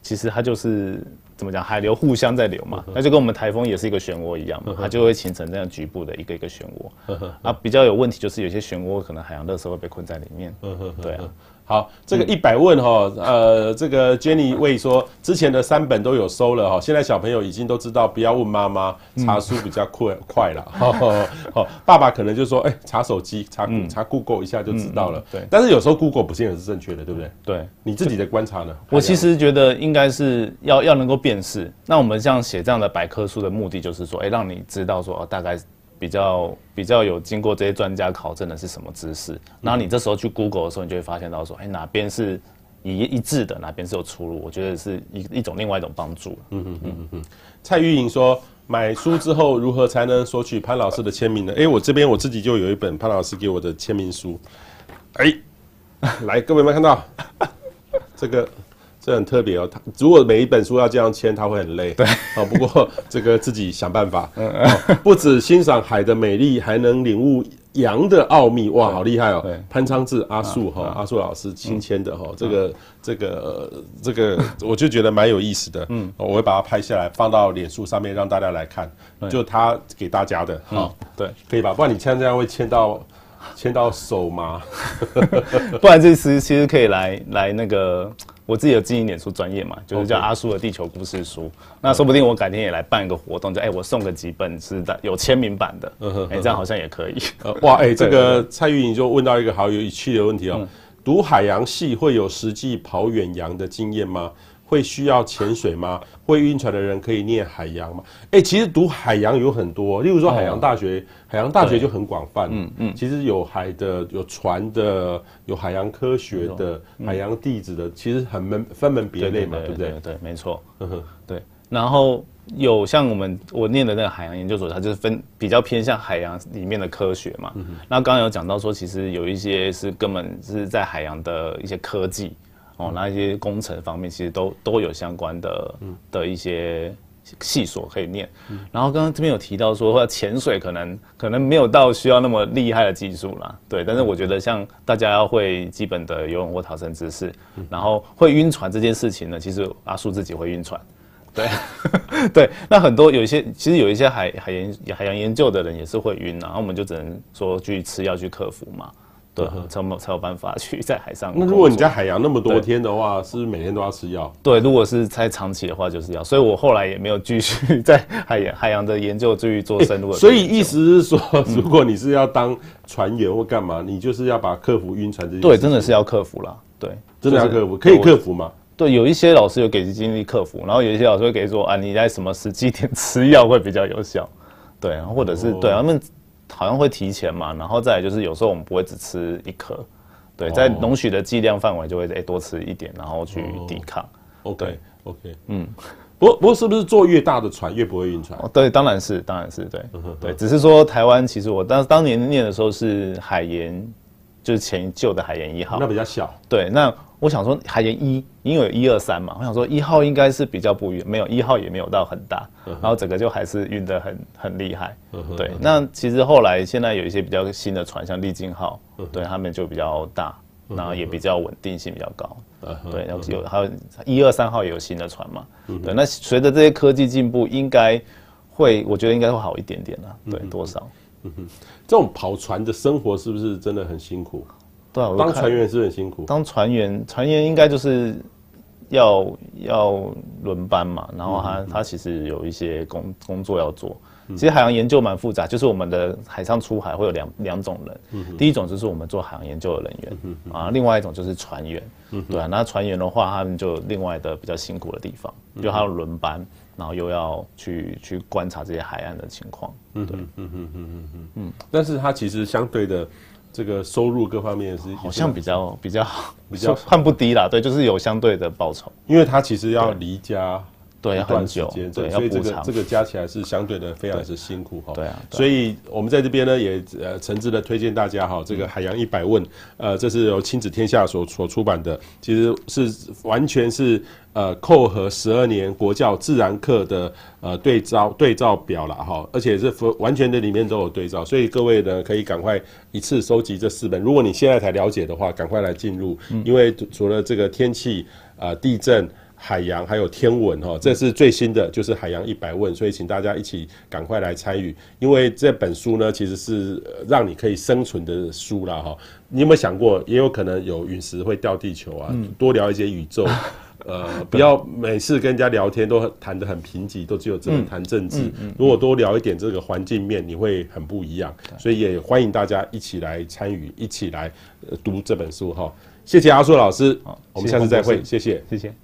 其实它就是怎么讲，海流互相在流嘛，那就跟我们台风也是一个漩涡一样嘛，它就会形成这样局部的一个一个漩涡。啊，比较有问题就是有些漩涡可能海洋热色会被困在里面。对啊，好，这个一百问哈，呃，这个 Jenny 问说之前的三本都有收了哈，现在小朋友已经都知道不要问妈妈，查书比较快快了。<laughs> 好，爸爸可能就说，哎，查手机，查查 Google 一下就知道了。对，但是有时候 Google 不见得是正确的，对不对？对，你自己的观察呢？我其实觉得应该是要要能够辨识。那我们像写这样的百科书的目的就是说，哎，让你知道说，哦，大概。比较比较有经过这些专家考证的是什么知识，然后你这时候去 Google 的时候，你就会发现到说，哎，哪边是一一致的，哪边是有出入，我觉得是一一种另外一种帮助。嗯嗯嗯嗯嗯。蔡玉莹说，买书之后如何才能索取潘老师的签名呢？哎，我这边我自己就有一本潘老师给我的签名书。哎，来，各位有没有看到这个？这很特别哦，他如果每一本书要这样签，他会很累。对，哦，不过这个自己想办法。嗯 <laughs> 嗯。不止欣赏海的美丽，还能领悟洋的奥秘。哇，好厉害哦！潘昌志阿树哈，阿树老师亲签的哈，这个这个这个，我就觉得蛮有意思的。嗯，我会把它拍下来，放到脸书上面让大家来看。就他给大家的哈，对，可以吧？不然你签这样会签到签到手吗？<laughs> 不然这次其实可以来来那个。我自己有经营脸书专业嘛，就是叫阿叔的地球故事书。那说不定我改天也来办一个活动，就哎、欸，我送个几本是的有签名版的，哎、欸，这样好像也可以。<laughs> 哇，哎、欸，这个蔡玉莹就问到一个好有趣的问题哦、喔，嗯、读海洋系会有实际跑远洋的经验吗？会需要潜水吗？会晕船的人可以念海洋吗？哎、欸，其实读海洋有很多，例如说海洋大学，哦、海洋大学就很广泛。嗯嗯，其实有海的，有船的，有海洋科学的，嗯、海洋地质的，其实很门分门别类嘛，对不对？对，对，没错。对。然后有像我们我念的那个海洋研究所，它就是分比较偏向海洋里面的科学嘛。那刚刚有讲到说，其实有一些是根本是在海洋的一些科技。哦，那一些工程方面其实都都有相关的的一些细所可以念。然后刚刚这边有提到说，潜水可能可能没有到需要那么厉害的技术啦，对。但是我觉得像大家要会基本的游泳或逃生知识，然后会晕船这件事情呢，其实阿叔自己会晕船，对 <laughs> 对。那很多有一些其实有一些海海研海洋研究的人也是会晕，然后我们就只能说去吃药去克服嘛。对，<laughs> 才有才有办法去在海上。那如果你在海洋那么多天的话，是不是每天都要吃药？对，如果是在长期的话，就是要。所以我后来也没有继续在海洋海洋的研究继续做深入的。所以意思是说，如果你是要当船员或干嘛，你就是要把克服晕船这些。对，真的是要克服啦。对，真的要克服，可以克服吗？对，有一些老师有给经历克服，然后有一些老师会给说啊，你在什么时机点吃药会比较有效。对，或者是对他们。好像会提前嘛，然后再来就是有时候我们不会只吃一颗，对，在容许的剂量范围就会诶多吃一点，然后去抵抗。OK OK，嗯，不过不过是不是坐越大的船越不会晕船？对，当然是，当然是对，对，只是说台湾其实我当当年念的时候是海研，就是前旧的海研一号，那比较小。对，那。我想说海研一，因为有一二三嘛，我想说一号应该是比较不晕，没有一号也没有到很大，然后整个就还是晕得很很厉害。对，那其实后来现在有一些比较新的船，像利津号，对他们就比较大，然后也比较稳定性比较高。对，然后有还有一二三号也有新的船嘛。对，那随着这些科技进步，应该会，我觉得应该会好一点点了。对，多少？嗯哼，这种跑船的生活是不是真的很辛苦？对啊，当船员是很辛苦。当船员，船员应该就是要要轮班嘛，然后他、嗯、他其实有一些工工作要做。嗯、其实海洋研究蛮复杂，就是我们的海上出海会有两两种人，嗯、第一种就是我们做海洋研究的人员，嗯、啊，另外一种就是船员，嗯、对啊。那船员的话，他们就另外的比较辛苦的地方，就他要轮班，然后又要去去观察这些海岸的情况。对，嗯嗯嗯嗯嗯嗯嗯。但是他其实相对的。这个收入各方面是好像比较比较好，比较算不低啦。对，就是有相对的报酬，因为他其实要离家对一段时间，对，所以这个这个加起来是相对的非常是辛苦哈。对啊，所以我们在这边呢也呃诚挚的推荐大家哈，这个《海洋一百问》呃，这是由亲子天下所所出版的，其实是完全是。呃，扣合十二年国教自然课的呃对照对照表了哈，而且是完全的里面都有对照，所以各位呢可以赶快一次收集这四本。如果你现在才了解的话，赶快来进入，因为除了这个天气、呃地震、海洋还有天文哈，这是最新的，就是海洋一百问，所以请大家一起赶快来参与，因为这本书呢，其实是让你可以生存的书啦哈。你有没有想过，也有可能有陨石会掉地球啊？多聊一些宇宙，<laughs> 呃，不要每次跟人家聊天都谈得很贫瘠，都只有只能谈政治。如果多聊一点这个环境面，你会很不一样。所以也欢迎大家一起来参与，一起来读这本书哈。谢谢阿硕老师，我们下次再会，谢谢，谢谢。